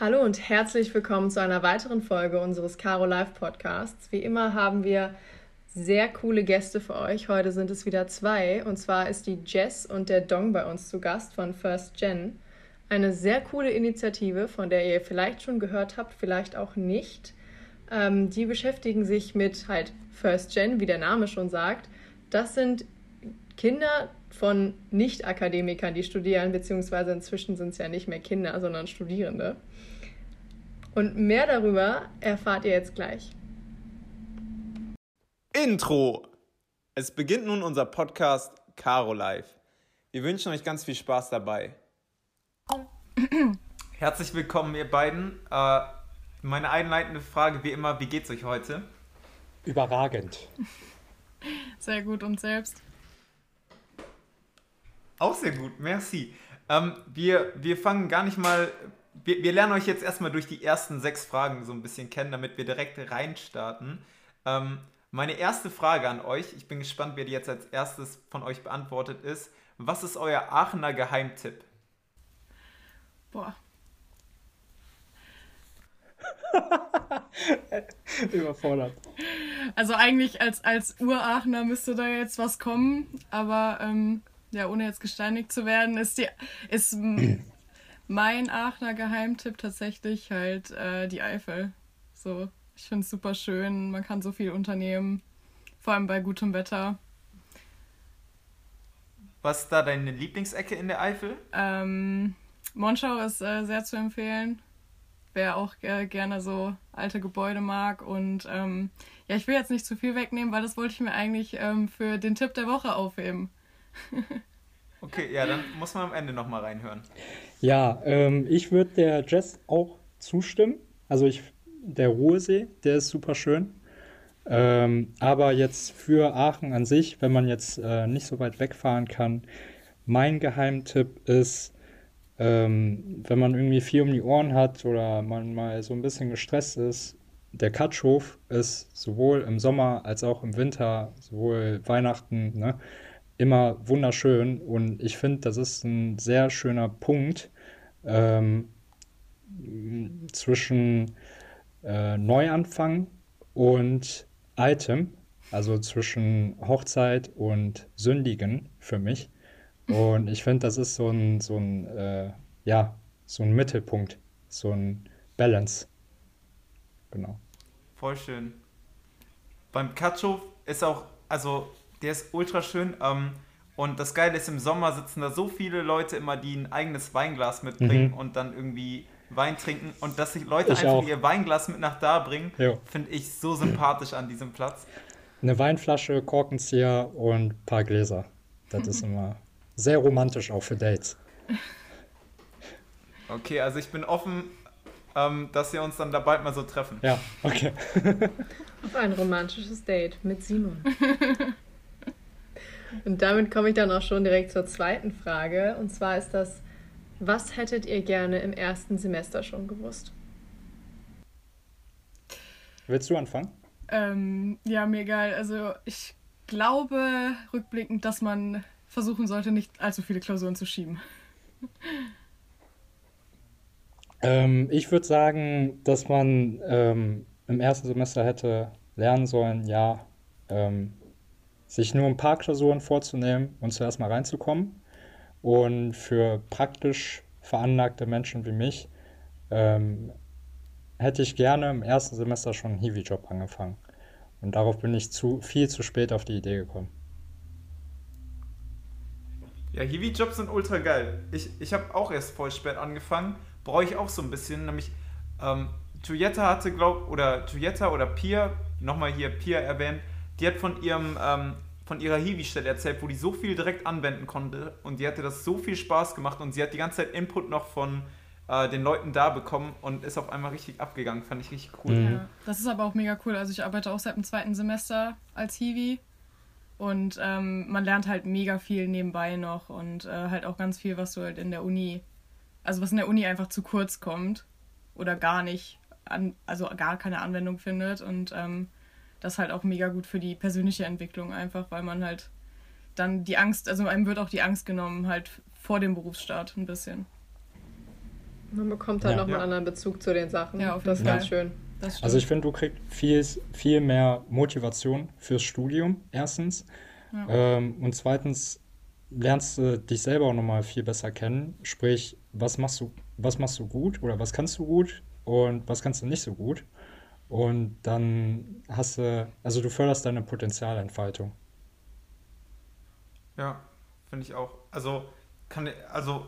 Hallo und herzlich willkommen zu einer weiteren Folge unseres Caro Live Podcasts. Wie immer haben wir sehr coole Gäste für euch. Heute sind es wieder zwei. Und zwar ist die Jess und der Dong bei uns zu Gast von First Gen. Eine sehr coole Initiative, von der ihr vielleicht schon gehört habt, vielleicht auch nicht. Ähm, die beschäftigen sich mit halt First Gen, wie der Name schon sagt. Das sind Kinder von Nicht-Akademikern, die studieren, beziehungsweise inzwischen sind es ja nicht mehr Kinder, sondern Studierende. Und mehr darüber erfahrt ihr jetzt gleich. Intro! Es beginnt nun unser Podcast Caro Live. Wir wünschen euch ganz viel Spaß dabei. Herzlich willkommen, ihr beiden. Äh, meine einleitende Frage wie immer: Wie geht's euch heute? Überragend. Sehr gut und selbst. Auch sehr gut, merci. Ähm, wir, wir fangen gar nicht mal wir, wir, lernen euch jetzt erstmal durch die ersten sechs Fragen so ein bisschen kennen, damit wir direkt reinstarten. Ähm, meine erste Frage an euch, ich bin gespannt, wer die jetzt als erstes von euch beantwortet ist. Was ist euer Aachener Geheimtipp? Boah. Überfordert. Also eigentlich als, als Uraachener müsste da jetzt was kommen, aber ähm, ja, ohne jetzt gesteinigt zu werden, ist die ist mein Aachener Geheimtipp tatsächlich halt äh, die Eifel. So, ich finde es super schön, man kann so viel unternehmen, vor allem bei gutem Wetter. Was ist da deine Lieblingsecke in der Eifel? Ähm, Monschau ist äh, sehr zu empfehlen. Wer auch äh, gerne so alte Gebäude mag. Und ähm, ja, ich will jetzt nicht zu viel wegnehmen, weil das wollte ich mir eigentlich ähm, für den Tipp der Woche aufheben. okay, ja, dann muss man am Ende nochmal reinhören. Ja, ähm, ich würde der Jess auch zustimmen. Also ich, der Ruhesee, der ist super schön. Ähm, aber jetzt für Aachen an sich, wenn man jetzt äh, nicht so weit wegfahren kann, mein Geheimtipp ist, ähm, wenn man irgendwie viel um die Ohren hat oder man mal so ein bisschen gestresst ist, der Katschhof ist sowohl im Sommer als auch im Winter, sowohl Weihnachten, ne, immer wunderschön. Und ich finde, das ist ein sehr schöner Punkt, ähm, zwischen äh, Neuanfang und Item, also zwischen Hochzeit und Sündigen für mich. Und ich finde, das ist so ein, so ein, äh, ja, so ein Mittelpunkt, so ein Balance. Genau. Voll schön. Beim Katschow ist auch, also der ist ultra schön. Ähm, und das Geile ist, im Sommer sitzen da so viele Leute immer, die ein eigenes Weinglas mitbringen mhm. und dann irgendwie Wein trinken. Und dass sich Leute ich einfach auch. ihr Weinglas mit nach da bringen, finde ich so sympathisch an diesem Platz. Eine Weinflasche, Korkenzieher und ein paar Gläser. Das ist immer sehr romantisch auch für Dates. Okay, also ich bin offen, ähm, dass wir uns dann da bald mal so treffen. Ja, okay. Auf ein romantisches Date mit Simon. Und damit komme ich dann auch schon direkt zur zweiten Frage. Und zwar ist das, was hättet ihr gerne im ersten Semester schon gewusst? Willst du anfangen? Ähm, ja, mir egal. Also ich glaube rückblickend, dass man versuchen sollte, nicht allzu viele Klausuren zu schieben. Ähm, ich würde sagen, dass man ähm, im ersten Semester hätte lernen sollen, ja, ähm, sich nur ein paar Klausuren vorzunehmen und zuerst mal reinzukommen. Und für praktisch veranlagte Menschen wie mich ähm, hätte ich gerne im ersten Semester schon einen Hiwi-Job angefangen. Und darauf bin ich zu, viel zu spät auf die Idee gekommen. Ja, Hiwi-Jobs sind ultra geil. Ich, ich habe auch erst voll spät angefangen. Brauche ich auch so ein bisschen. Nämlich, ähm, Tuyetta hatte, glaub, oder Tuyetta oder Pia, nochmal hier Pia erwähnt, die hat von ihrem ähm, von ihrer Hiwi-Stelle erzählt, wo die so viel direkt anwenden konnte und die hatte das so viel Spaß gemacht und sie hat die ganze Zeit Input noch von äh, den Leuten da bekommen und ist auf einmal richtig abgegangen. Fand ich richtig cool. Mhm. Ja, das ist aber auch mega cool. Also ich arbeite auch seit dem zweiten Semester als Hiwi und ähm, man lernt halt mega viel nebenbei noch und äh, halt auch ganz viel, was du halt in der Uni, also was in der Uni einfach zu kurz kommt oder gar nicht, an, also gar keine Anwendung findet und ähm, das halt auch mega gut für die persönliche Entwicklung einfach, weil man halt dann die Angst, also einem wird auch die Angst genommen, halt vor dem Berufsstart ein bisschen. Man bekommt halt Ja. nochmal Ja. einen anderen Bezug zu den Sachen. Ja, auf das ist jeden ganz schön. Also ich finde, du kriegst viel, viel mehr Motivation fürs Studium, erstens. Ja. Ähm, und zweitens lernst du dich selber auch nochmal viel besser kennen. Sprich, was machst du, was machst du gut oder was kannst du gut und was kannst du nicht so gut. Und dann hast du, also du förderst deine Potenzialentfaltung. Ja, finde ich auch. Also, kann, also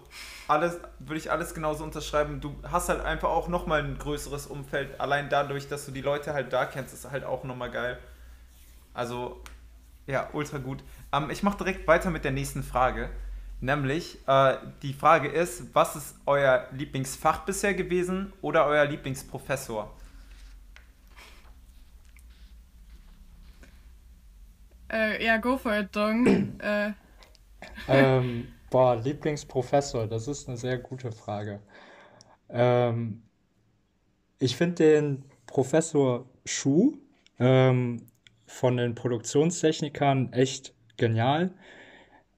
alles, würde ich alles genauso unterschreiben. Du hast halt einfach auch nochmal ein größeres Umfeld. Allein dadurch, dass du die Leute halt da kennst, ist halt auch nochmal geil. Also, ja, ultra gut. Ähm, ich mache direkt weiter mit der nächsten Frage. Nämlich, äh, die Frage ist, was ist euer Lieblingsfach bisher gewesen oder euer Lieblingsprofessor? Äh, ja, go for it, Dong. äh, Ähm, boah, Lieblingsprofessor, das ist eine sehr gute Frage. Ähm, ich finde den Professor Schuh ähm, von den Produktionstechnikern echt genial.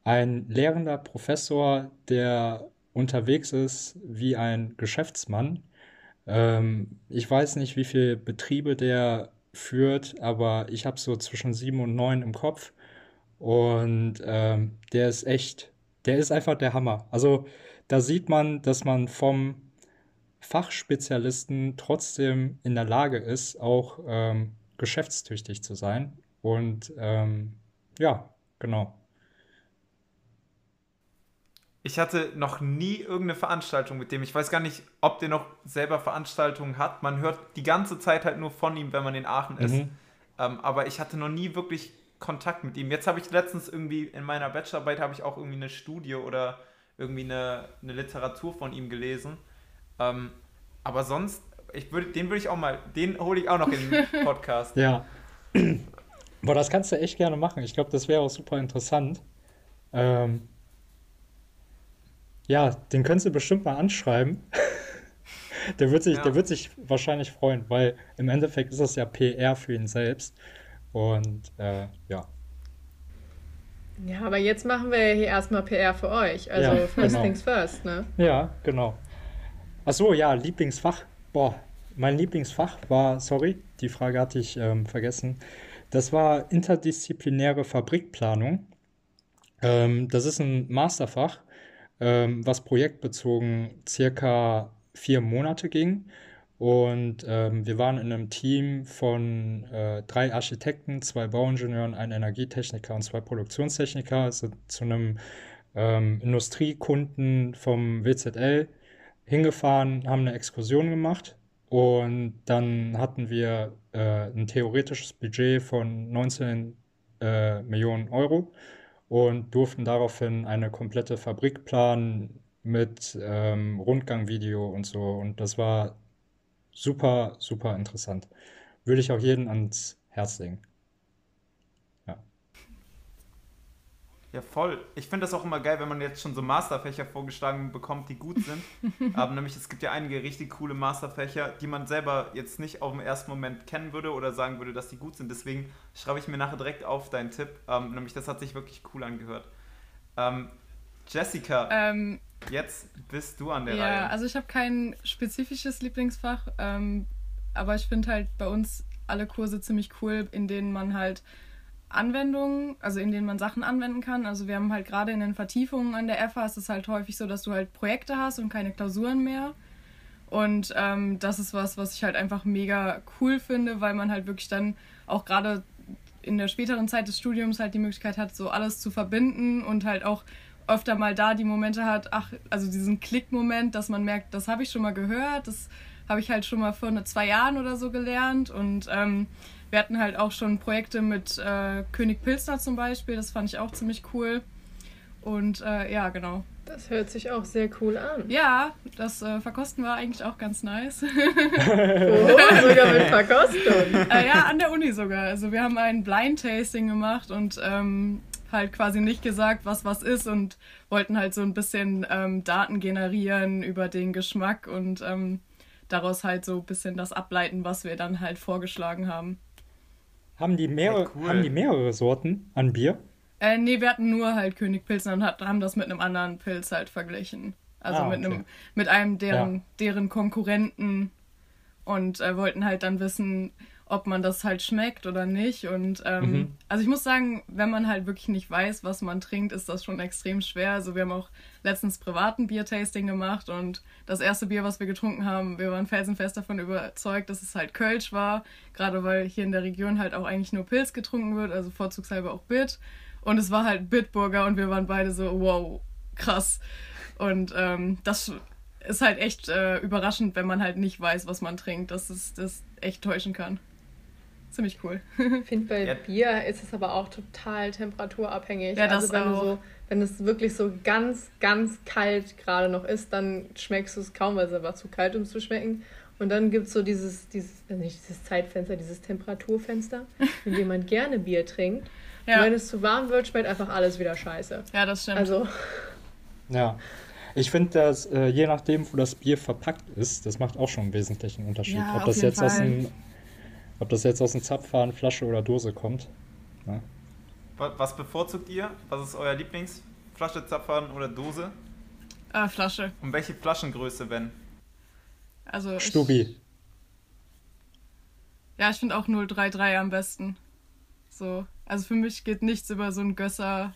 Ein lehrender Professor, der unterwegs ist wie ein Geschäftsmann. Ähm, ich weiß nicht, wie viele Betriebe der führt, aber ich habe so zwischen sieben und neun im Kopf. Und ähm, der ist echt, der ist einfach der Hammer. Also da sieht man, dass man vom Fachspezialisten trotzdem in der Lage ist, auch ähm, geschäftstüchtig zu sein. Und ähm, ja, genau. Ich hatte noch nie irgendeine Veranstaltung mit dem. Ich weiß gar nicht, ob der noch selber Veranstaltungen hat. Man hört die ganze Zeit halt nur von ihm, wenn man in Aachen ist. Mhm. Ähm, aber ich hatte noch nie wirklich Kontakt mit ihm. Jetzt habe ich letztens irgendwie in meiner Bachelorarbeit habe ich auch irgendwie eine Studie oder irgendwie eine, eine Literatur von ihm gelesen. Ähm, aber sonst, ich würde, den würde ich auch mal, den hole ich auch noch in den Podcast. Ja. Boah, das kannst du echt gerne machen. Ich glaube, das wäre auch super interessant. Ähm, ja, den könntest du bestimmt mal anschreiben. Der wird sich, Ja. der wird sich wahrscheinlich freuen, weil im Endeffekt ist das ja PR für ihn selbst. Und äh, ja. Ja, aber jetzt machen wir ja hier erstmal PR für euch. Also Ja, first genau. things first, ne? Ja, genau. Ach so, ja, Lieblingsfach. Boah, mein Lieblingsfach war, sorry, die Frage hatte ich ähm, vergessen. Das war interdisziplinäre Fabrikplanung. Ähm, das ist ein Masterfach, ähm, was projektbezogen circa vier Monate ging. Und ähm, wir waren in einem Team von äh, drei Architekten, zwei Bauingenieuren, ein Energietechniker und zwei Produktionstechniker. Also zu einem ähm, Industriekunden vom WZL hingefahren, haben eine Exkursion gemacht und dann hatten wir äh, ein theoretisches Budget von 19 äh, Millionen Euro und durften daraufhin eine komplette Fabrik planen mit ähm, Rundgangvideo und so und das war super, super interessant. Würde ich auch jedem ans Herz legen. Ja, voll. Ich finde das auch immer geil, wenn man jetzt schon so Masterfächer vorgeschlagen bekommt, die gut sind. Aber nämlich, es gibt ja einige richtig coole Masterfächer, die man selber jetzt nicht auf den ersten Moment kennen würde oder sagen würde, dass die gut sind. Deswegen schreibe ich mir nachher direkt auf deinen Tipp. Ähm, nämlich, das hat sich wirklich cool angehört. Ähm, Jessica, ähm, jetzt bist du an der ja, Reihe. also ich habe kein spezifisches Lieblingsfach, ähm, aber ich finde halt bei uns alle Kurse ziemlich cool, in denen man halt Anwendungen, also in denen man Sachen anwenden kann. Also wir haben halt gerade in den Vertiefungen an der FH ist es halt häufig so, dass du halt Projekte hast und keine Klausuren mehr. Und ähm, das ist was, was ich halt einfach mega cool finde, weil man halt wirklich dann auch gerade in der späteren Zeit des Studiums halt die Möglichkeit hat, so alles zu verbinden und halt auch öfter mal da die Momente hat, ach, also diesen Klickmoment, dass man merkt, das habe ich schon mal gehört, das habe ich halt schon mal vor ne, zwei Jahren oder so gelernt und ähm, wir hatten halt auch schon Projekte mit äh, König Pilsner zum Beispiel, das fand ich auch ziemlich cool und äh, ja, genau. Das hört sich auch sehr cool an. Ja, das äh, Verkosten war eigentlich auch ganz nice. Oh, sogar mit Verkostung. äh, ja, an der Uni sogar. Also wir haben ein Blind Tasting gemacht und ähm, halt quasi nicht gesagt, was was ist und wollten halt so ein bisschen ähm, Daten generieren über den Geschmack und ähm, daraus halt so ein bisschen das ableiten, was wir dann halt vorgeschlagen haben. Haben die mehrere, Ja, cool. haben die mehrere Sorten an Bier? Äh, nee, wir hatten nur halt König Pilsner und hat, haben das mit einem anderen Pilz halt verglichen. Also Ah, mit, einem, okay. mit einem deren, Ja. deren Konkurrenten und äh, wollten halt dann wissen, ob man das halt schmeckt oder nicht. Und ähm, Mhm. also ich muss sagen, wenn man halt wirklich nicht weiß, was man trinkt, ist das schon extrem schwer. Also wir haben auch letztens privaten Biertasting gemacht und das erste Bier, was wir getrunken haben, wir waren felsenfest davon überzeugt, dass es halt Kölsch war. Gerade weil hier in der Region halt auch eigentlich nur Pilz getrunken wird, also vorzugshalber auch Bit. Und es war halt Bitburger und wir waren beide so, wow, krass. Und ähm, das ist halt echt äh, überraschend, wenn man halt nicht weiß, was man trinkt, dass es das echt täuschen kann. Ziemlich cool. Ich finde, bei Ja. Bier ist es aber auch total temperaturabhängig. Ja, das also wenn auch. du so, wenn es wirklich so ganz, ganz kalt gerade noch ist, dann schmeckst du es kaum, weil es einfach zu kalt, um es zu schmecken. Und dann gibt es so dieses, dieses, äh, nicht dieses Zeitfenster, dieses Temperaturfenster, in dem man gerne Bier trinkt. Und Ja, wenn es zu warm wird, schmeckt einfach alles wieder scheiße. ja das stimmt. Also, Ja. Ich finde, dass äh, je nachdem, wo das Bier verpackt ist, das macht auch schon einen wesentlichen Unterschied. Ja, ob, auf das jeden jetzt aus Fall. Ob das jetzt aus dem Zapfhahn, Flasche oder Dose kommt. Ja. Wa- Was bevorzugt ihr? Was ist euer Lieblingsflasche, Zapfhahn oder Dose? äh, Flasche. Und welche Flaschengröße, wenn? Also ich, Stubi. Ja, ich finde auch 033 am besten. So. Also für mich geht nichts über so ein Gösser,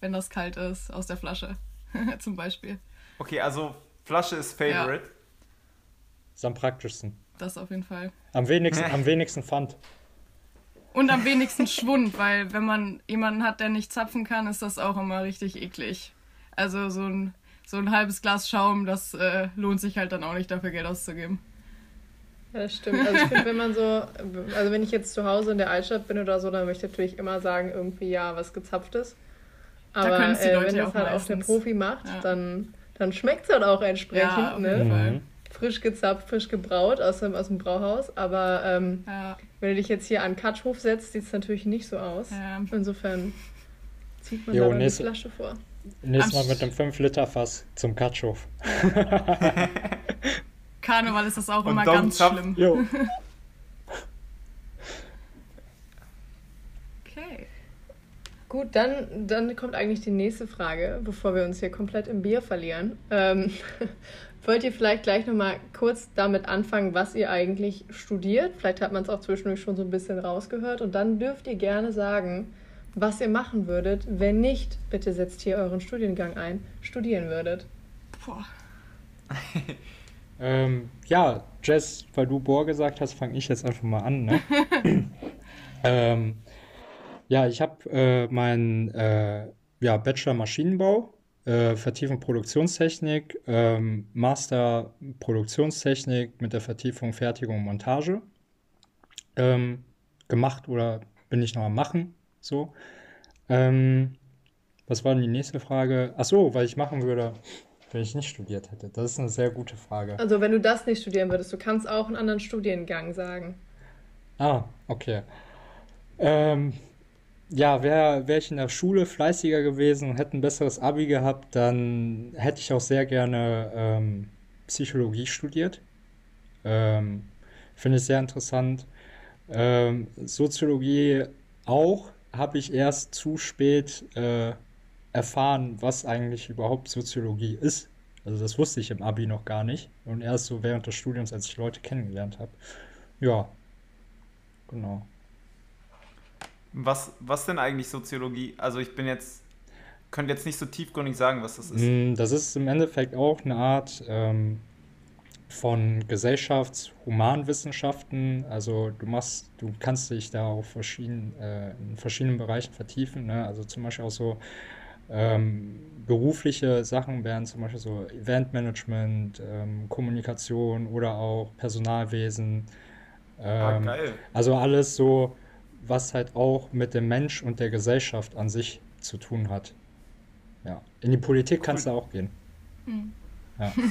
wenn das kalt ist, aus der Flasche. Zum Beispiel. Okay, also Flasche ist Favorite. Ist am praktischsten. Das auf jeden Fall. Am wenigsten, am wenigsten Pfand. Und am wenigsten Schwund, weil wenn man jemanden hat, der nicht zapfen kann, ist das auch immer richtig eklig. Also so ein, so ein halbes Glas Schaum, das äh, lohnt sich halt dann auch nicht dafür Geld auszugeben. Ja, das stimmt. Also ich finde, wenn man so, also wenn ich jetzt zu Hause in der Altstadt bin oder so, dann möchte ich natürlich immer sagen, irgendwie ja, was gezapftes. Aber die äh, Leute wenn das auch halt auch der meistens. Profi macht, Ja. dann, dann schmeckt es halt auch entsprechend. Ja, auf ne? Frisch gezapft, frisch gebraut aus dem, aus dem Brauhaus. Aber ähm, Ja, wenn du dich jetzt hier an Katschhof setzt, sieht es natürlich nicht so aus. ja. Insofern zieht man Jo, da nächste- Flasche vor. Nächstes Mal mit einem 5-Liter-Fass zum Katschhof. Karneval ist das auch Und immer Dom ganz zapft. schlimm. Jo. Okay. Gut, dann, dann kommt eigentlich die nächste Frage, bevor wir uns hier komplett im Bier verlieren. Ähm, wollt ihr vielleicht gleich nochmal kurz damit anfangen, was ihr eigentlich studiert? Vielleicht hat man es auch zwischendurch schon so ein bisschen rausgehört. Und dann dürft ihr gerne sagen, was ihr machen würdet, wenn nicht, bitte setzt hier euren Studiengang ein, studieren würdet. Boah. Ähm, ja, Jess, weil du Bohr gesagt hast, fange ich jetzt einfach mal an. Ne? ähm, ja, ich habe äh, meinen äh, ja, Bachelor Maschinenbau, äh, Vertiefung Produktionstechnik, ähm, Master Produktionstechnik mit der Vertiefung Fertigung und Montage ähm, gemacht oder bin ich noch am machen. So. Ähm, was war denn die nächste Frage? Ach so, was ich machen würde, wenn ich nicht studiert hätte. Das ist eine sehr gute Frage. Also wenn du das nicht studieren würdest, du kannst auch einen anderen Studiengang sagen. Ah, okay. Ähm, ja, wäre wär ich in der Schule fleißiger gewesen und hätte ein besseres Abi gehabt, dann hätte ich auch sehr gerne ähm, Psychologie studiert. Ähm, Finde ich sehr interessant. Ähm, Soziologie auch, habe ich erst zu spät äh, erfahren, was eigentlich überhaupt Soziologie ist. Also das wusste ich im Abi noch gar nicht. Und erst so während des Studiums, als ich Leute kennengelernt habe. Ja, genau. Was, was denn eigentlich Soziologie? Also ich bin jetzt, könnte jetzt nicht so tiefgründig sagen, was das ist. Mm, Das ist im Endeffekt auch eine Art ähm, von Gesellschaftshumanwissenschaften. Also du machst, du kannst dich da auf verschiedenen, äh, in verschiedenen Bereichen vertiefen. Ne? Also zum Beispiel auch so ähm, berufliche Sachen wären zum Beispiel so Eventmanagement, ähm, Kommunikation oder auch Personalwesen. Ah, Ähm, geil. also alles so, was halt auch mit dem Mensch und der Gesellschaft an sich zu tun hat. Ja. In die Politik kannst du auch gehen. Hm. Ja.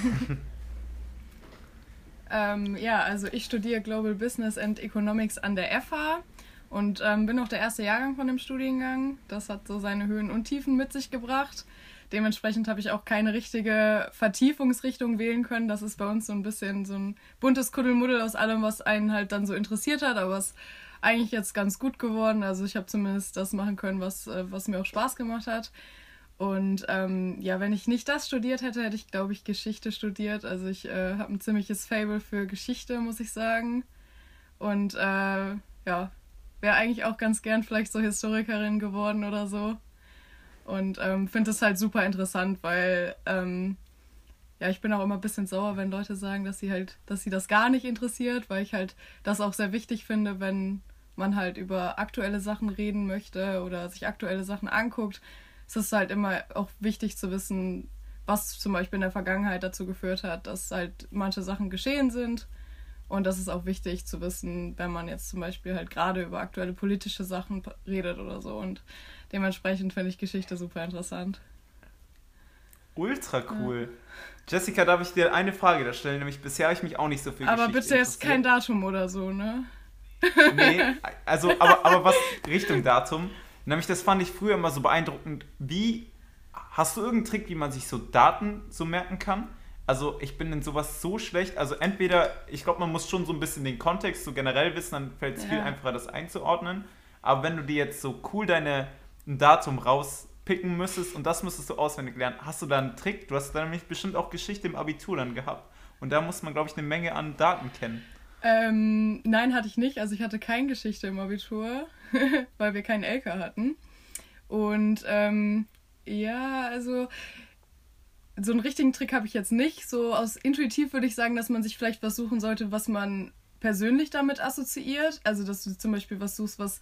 Ähm, ja, also ich studiere Global Business and Economics an der FH und ähm, bin auch der erste Jahrgang von dem Studiengang. Das hat so seine Höhen und Tiefen mit sich gebracht. Dementsprechend habe ich auch keine richtige Vertiefungsrichtung wählen können. Das ist bei uns so ein bisschen so ein buntes Kuddelmuddel aus allem, was einen halt dann so interessiert hat, aber es eigentlich jetzt ganz gut geworden. Also ich habe zumindest das machen können, was, äh, was mir auch Spaß gemacht hat. Und ähm, ja, wenn ich nicht das studiert hätte, hätte ich, glaube ich, Geschichte studiert. Also ich äh, habe ein ziemliches Fable für Geschichte, muss ich sagen. Und äh, ja, wäre eigentlich auch ganz gern vielleicht so Historikerin geworden oder so. Und ähm, finde es halt super interessant, weil ähm, ja, ich bin auch immer ein bisschen sauer, wenn Leute sagen, dass sie halt, dass sie das gar nicht interessiert, weil ich halt das auch sehr wichtig finde, wenn man halt über aktuelle Sachen reden möchte oder sich aktuelle Sachen anguckt. Es ist halt immer auch wichtig zu wissen, was zum Beispiel in der Vergangenheit dazu geführt hat, dass halt manche Sachen geschehen sind. Und das ist auch wichtig zu wissen, wenn man jetzt zum Beispiel halt gerade über aktuelle politische Sachen redet oder so. Und dementsprechend finde ich Geschichte super interessant. Ultra cool. Ja. Jessica, darf ich dir eine Frage da stellen? Nämlich bisher habe ich mich auch nicht so viel Aber bitte jetzt kein Datum oder so, ne? Nee, also, aber, aber was Richtung Datum. Nämlich, das fand ich früher immer so beeindruckend. Wie, hast du irgendeinen Trick, wie man sich so Daten so merken kann? Also, ich bin in sowas so schlecht. Also, entweder, ich glaube, man muss schon so ein bisschen den Kontext so generell wissen, dann fällt es ja. viel einfacher, das einzuordnen. Aber wenn du dir jetzt so cool deine ein Datum rauspicken müsstest und das müsstest du auswendig lernen, hast du da einen Trick? Du hast dann nämlich bestimmt auch Geschichte im Abitur dann gehabt. Und da muss man, glaube ich, eine Menge an Daten kennen. Ähm, nein, hatte ich nicht. Also ich hatte keine Geschichte im Abitur, weil wir keinen LK hatten. Und ähm, ja, also so einen richtigen Trick habe ich jetzt nicht. So aus intuitiv würde ich sagen, dass man sich vielleicht was suchen sollte, was man persönlich damit assoziiert. Also dass du zum Beispiel was suchst, was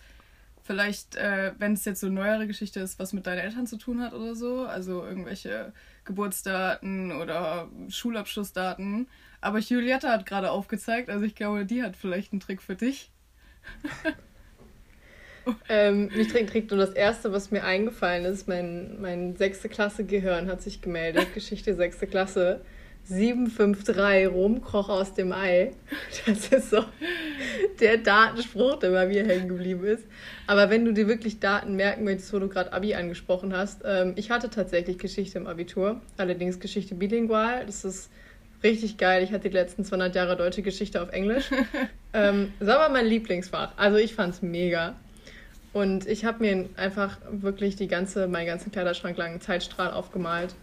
vielleicht, äh, wenn es jetzt so eine neuere Geschichte ist, was mit deinen Eltern zu tun hat oder so. Also irgendwelche Geburtsdaten oder Schulabschlussdaten. Aber Julietta hat gerade aufgezeigt, also ich glaube, die hat vielleicht einen Trick für dich. ähm, mich trägt, trägt nur das erste, was mir eingefallen ist. Mein, mein sechste Klasse Gehirn hat sich gemeldet. Geschichte sechste Klasse. 753 Rumkroch aus dem Ei. Das ist so der Datenspruch, der bei mir hängen geblieben ist. Aber wenn du dir wirklich Daten merken möchtest, wo du gerade Abi angesprochen hast, ähm, ich hatte tatsächlich Geschichte im Abitur, allerdings Geschichte bilingual. Das ist richtig geil. Ich hatte die letzten 200 Jahre deutsche Geschichte auf Englisch. ähm, das war mein Lieblingsfach. Also ich fand es mega. Und ich habe mir einfach wirklich die ganze, meinen ganzen Kleiderschrank lang einen Zeitstrahl aufgemalt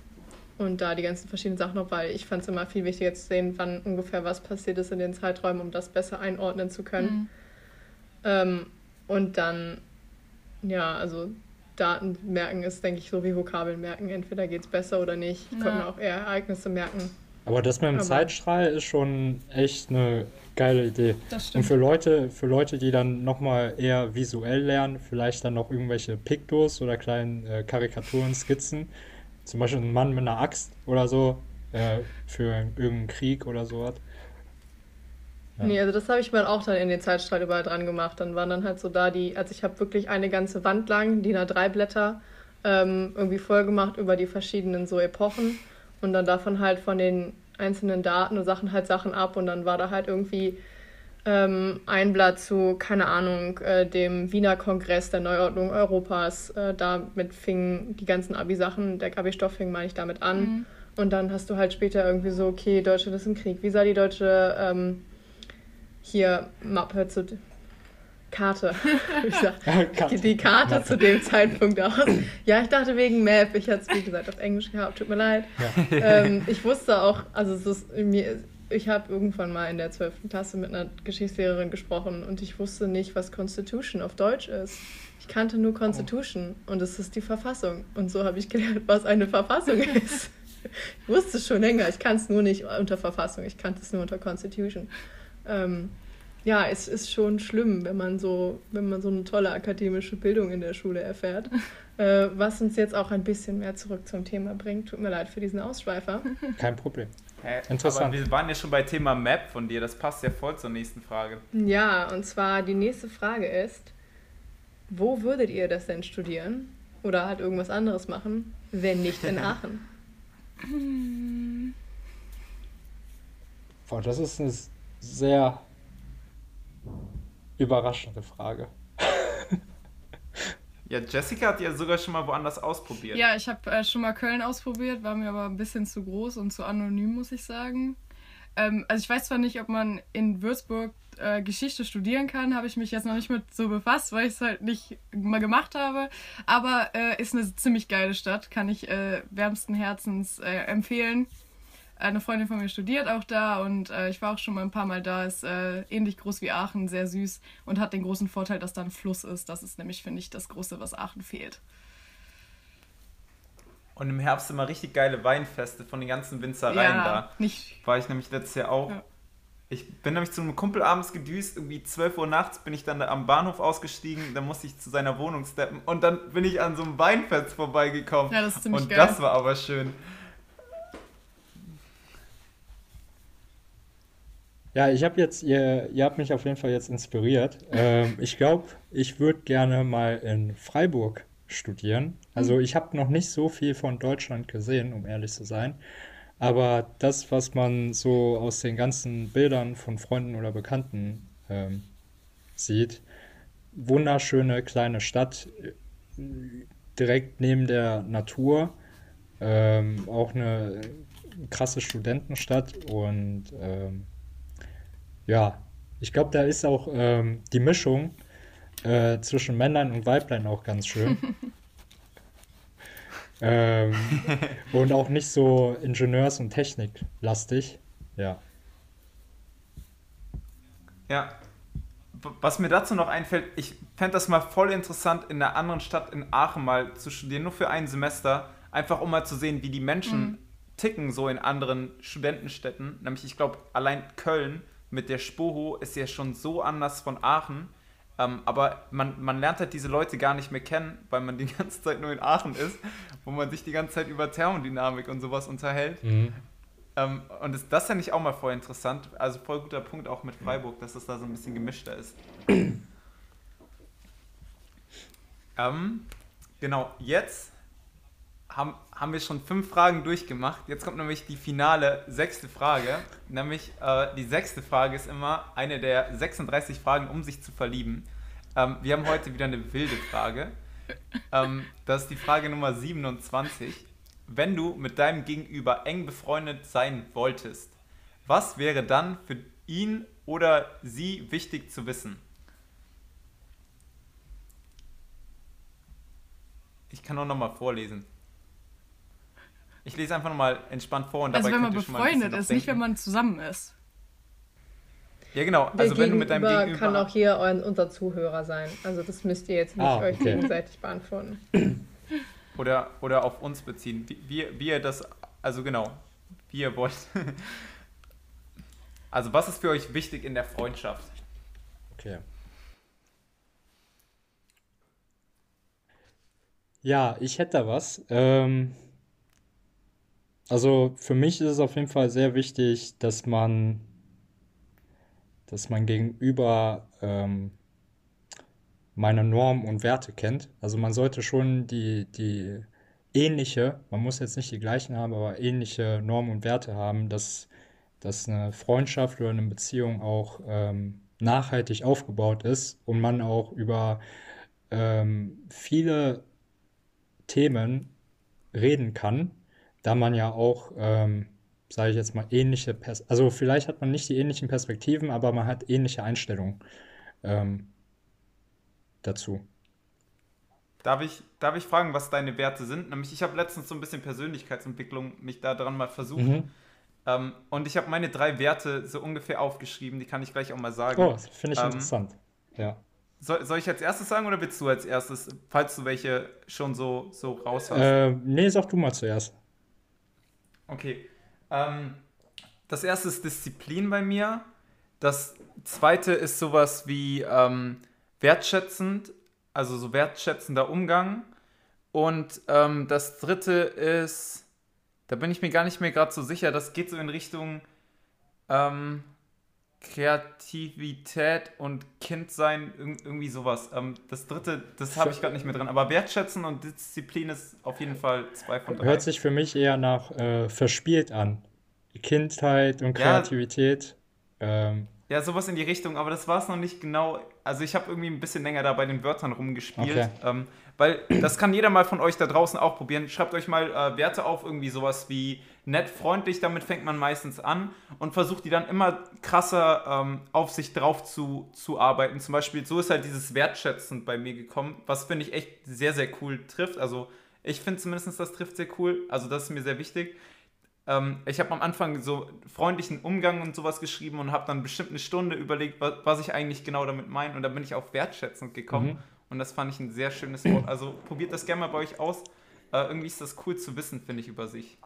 und da die ganzen verschiedenen Sachen noch, weil ich fand es immer viel wichtiger zu sehen, wann ungefähr was passiert ist in den Zeiträumen, um das besser einordnen zu können. Mhm. Ähm, und dann, ja, also Daten merken ist, denke ich, so wie Vokabeln merken. Entweder geht es besser oder nicht. Ich ja. konnte mir auch eher Ereignisse merken. Aber das mit dem Aber Zeitstrahl ist schon echt eine geile Idee. Das stimmt. Und für Leute, für Leute, die dann nochmal eher visuell lernen, vielleicht dann noch irgendwelche Pictos oder kleinen äh, Karikaturen, Skizzen, zum Beispiel ein Mann mit einer Axt oder so äh, für irgendeinen Krieg oder so hat. Ja. Nee, also das habe ich mal auch dann in den Zeitstrahl überall dran gemacht. Dann waren dann halt so da die, also ich habe wirklich eine ganze Wand lang, DIN drei Blätter, ähm, irgendwie voll gemacht über die verschiedenen so Epochen und dann davon halt von den einzelnen Daten und Sachen halt Sachen ab und dann war da halt irgendwie ähm, ein Blatt zu, keine Ahnung, äh, dem Wiener Kongress der Neuordnung Europas. Äh, damit fingen die ganzen Abi-Sachen, der Abi-Stoff fing, meine ich, damit an. Mhm. Und dann hast du halt später irgendwie so, okay, Deutschland ist im Krieg. Wie sah die deutsche ähm, hier Mappe zu Karte, Karte. die Karte Mappe. zu dem Zeitpunkt aus. Ja, ich dachte wegen Map. Ich hatte es, wie gesagt, auf Englisch gehabt. Tut mir leid. Ja. Ähm, ich wusste auch, also es ist, mir, ich habe irgendwann mal in der 12. Klasse mit einer Geschichtslehrerin gesprochen und ich wusste nicht, was Constitution auf Deutsch ist. Ich kannte nur Constitution oh. und es ist die Verfassung. Und so habe ich gelernt, was eine Verfassung ist. ich wusste es schon länger, ich kann es nur nicht unter Verfassung, ich kannte es nur unter Constitution. Ähm, ja, es ist schon schlimm, wenn man so, wenn man so eine tolle akademische Bildung in der Schule erfährt. Äh, was uns jetzt auch ein bisschen mehr zurück zum Thema bringt. Tut mir leid für diesen Ausschweifer. Kein Problem. Hä? Interessant. Aber wir waren ja schon bei Thema Map von dir, das passt ja voll zur nächsten Frage. Ja, und zwar die nächste Frage ist, wo würdet ihr das denn studieren? Oder halt irgendwas anderes machen, wenn nicht in Aachen? Boah, das ist eine sehr überraschende Frage. Ja, Jessica hat ja sogar schon mal woanders ausprobiert. Ja, ich habe äh, schon mal Köln ausprobiert, war mir aber ein bisschen zu groß und zu anonym, muss ich sagen. Ähm, also ich weiß zwar nicht, ob man in Würzburg äh, Geschichte studieren kann, habe ich mich jetzt noch nicht mit so befasst, weil ich es halt nicht mal gemacht habe. Aber äh, ist eine ziemlich geile Stadt, kann ich äh, wärmsten Herzens äh, empfehlen. Eine Freundin von mir studiert auch da und äh, ich war auch schon mal ein paar Mal da. Ist äh, ähnlich groß wie Aachen, sehr süß und hat den großen Vorteil, dass da ein Fluss ist. Das ist nämlich, finde ich, das Große, was Aachen fehlt. Und im Herbst immer richtig geile Weinfeste von den ganzen Winzereien Ja, da. nicht. War ich nämlich letztes Jahr auch. Ja. Ich bin nämlich zu einem Kumpel abends gedüst, irgendwie 12 Uhr nachts bin ich dann da am Bahnhof ausgestiegen, dann musste ich zu seiner Wohnung steppen und dann bin ich an so einem Weinfest vorbeigekommen. Ja, das ist ziemlich und geil. das war aber schön. Ja, ich habe jetzt, ihr, ihr habt mich auf jeden Fall jetzt inspiriert. Ähm, ich glaube, ich würde gerne mal in Freiburg studieren. Also ich habe noch nicht so viel von Deutschland gesehen, um ehrlich zu sein. Aber das, was man so aus den ganzen Bildern von Freunden oder Bekannten ähm, sieht, wunderschöne kleine Stadt, äh, direkt neben der Natur, ähm, auch eine krasse Studentenstadt und ähm, ja, ich glaube, da ist auch ähm, die Mischung äh, zwischen Männlein und Weiblein auch ganz schön. ähm, und auch nicht so Ingenieurs- und Techniklastig. Ja. Ja. Was mir dazu noch einfällt, ich fände das mal voll interessant, in einer anderen Stadt in Aachen mal zu studieren, nur für ein Semester, einfach um mal zu sehen, wie die Menschen ticken so in anderen Studentenstädten. Nämlich, ich glaube, allein Köln mit der Spoho ist ja schon so anders von Aachen. Ähm, aber man, man lernt halt diese Leute gar nicht mehr kennen, weil man die ganze Zeit nur in Aachen ist, wo man sich die ganze Zeit über Thermodynamik und sowas unterhält. Mhm. Ähm, und ist das ja nicht auch mal voll interessant? Also voll guter Punkt auch mit Freiburg, dass es da so ein bisschen gemischter ist. ähm, genau, jetzt haben, haben wir schon fünf Fragen durchgemacht. Jetzt kommt nämlich die finale sechste Frage. Nämlich äh, die sechste Frage ist immer eine der 36 Fragen, um sich zu verlieben. Ähm, wir haben heute wieder eine wilde Frage. Ähm, das ist die Frage Nummer 27. Wenn du mit deinem Gegenüber eng befreundet sein wolltest, was wäre dann für ihn oder sie wichtig zu wissen? Ich kann auch nochmal vorlesen. Ich lese einfach nochmal entspannt vor und Also dabei wenn man befreundet ist, nicht wenn man zusammen ist. Ja, genau. Der Also wenn du mit deinem Gegenüber Gegenüber... kann auch hier euer, unser Zuhörer sein. Also das müsst ihr jetzt nicht Ah, euch okay. gegenseitig beantworten. oder, oder auf uns beziehen. Wie, wie, wie ihr das, also genau, wie ihr wollt. Also was ist für euch wichtig in der Freundschaft? Okay. Ja, ich hätte da was. Ähm, also für mich ist es auf jeden Fall sehr wichtig, dass man, dass man gegenüber ähm, meine Normen und Werte kennt. Also man sollte schon die, die ähnliche, man muss jetzt nicht die gleichen haben, aber ähnliche Normen und Werte haben, dass, dass eine Freundschaft oder eine Beziehung auch ähm, nachhaltig aufgebaut ist und man auch über ähm, viele Themen reden kann, da man ja auch, ähm, sage ich jetzt mal, ähnliche, Pers also vielleicht hat man nicht die ähnlichen Perspektiven, aber man hat ähnliche Einstellungen ähm, dazu. Darf ich, darf ich fragen, was deine Werte sind? Nämlich, ich habe letztens so ein bisschen Persönlichkeitsentwicklung mich da dran mal versucht. Mhm. Ähm, und ich habe meine drei Werte so ungefähr aufgeschrieben, die kann ich gleich auch mal sagen. Oh, das finde ich Ähm, interessant. Ja. Soll, soll ich als erstes sagen oder willst du als erstes, falls du welche schon so, so raus hast? Äh, nee, sag du mal zuerst. Okay. Ähm, das erste ist Disziplin bei mir. Das zweite ist sowas wie ähm, wertschätzend, also so wertschätzender Umgang. Und ähm, das dritte ist, da bin ich mir gar nicht mehr gerade so sicher, das geht so in Richtung ähm, Kreativität und Kindsein, irg- irgendwie sowas. Ähm, das dritte, das habe ich gerade nicht mehr drin. Aber wertschätzen und Disziplin ist auf jeden Fall zwei von drei. Hört sich für mich eher nach äh, verspielt an. Kindheit und Ja. Kreativität. Ähm, Ja, sowas in die Richtung, aber das war es noch nicht genau. Also ich habe irgendwie ein bisschen länger da bei den Wörtern rumgespielt, Okay. ähm, weil das kann jeder mal von euch da draußen auch probieren. Schreibt euch mal äh, Werte auf, irgendwie sowas wie nett, freundlich, damit fängt man meistens an und versucht die dann immer krasser ähm, auf sich drauf zu, zu arbeiten. Zum Beispiel, so ist halt dieses Wertschätzend bei mir gekommen, was finde ich echt sehr, sehr cool trifft. Also ich finde zumindest, das trifft sehr cool. Also das ist mir sehr wichtig. Ähm, ich habe am Anfang so freundlichen Umgang und sowas geschrieben und habe dann bestimmt eine Stunde überlegt, was, was ich eigentlich genau damit meine. Und dann bin ich auf wertschätzend gekommen. Mhm. Und das fand ich ein sehr schönes Wort. Also probiert das gerne mal bei euch aus. Äh, irgendwie ist das cool zu wissen, finde ich, über sich.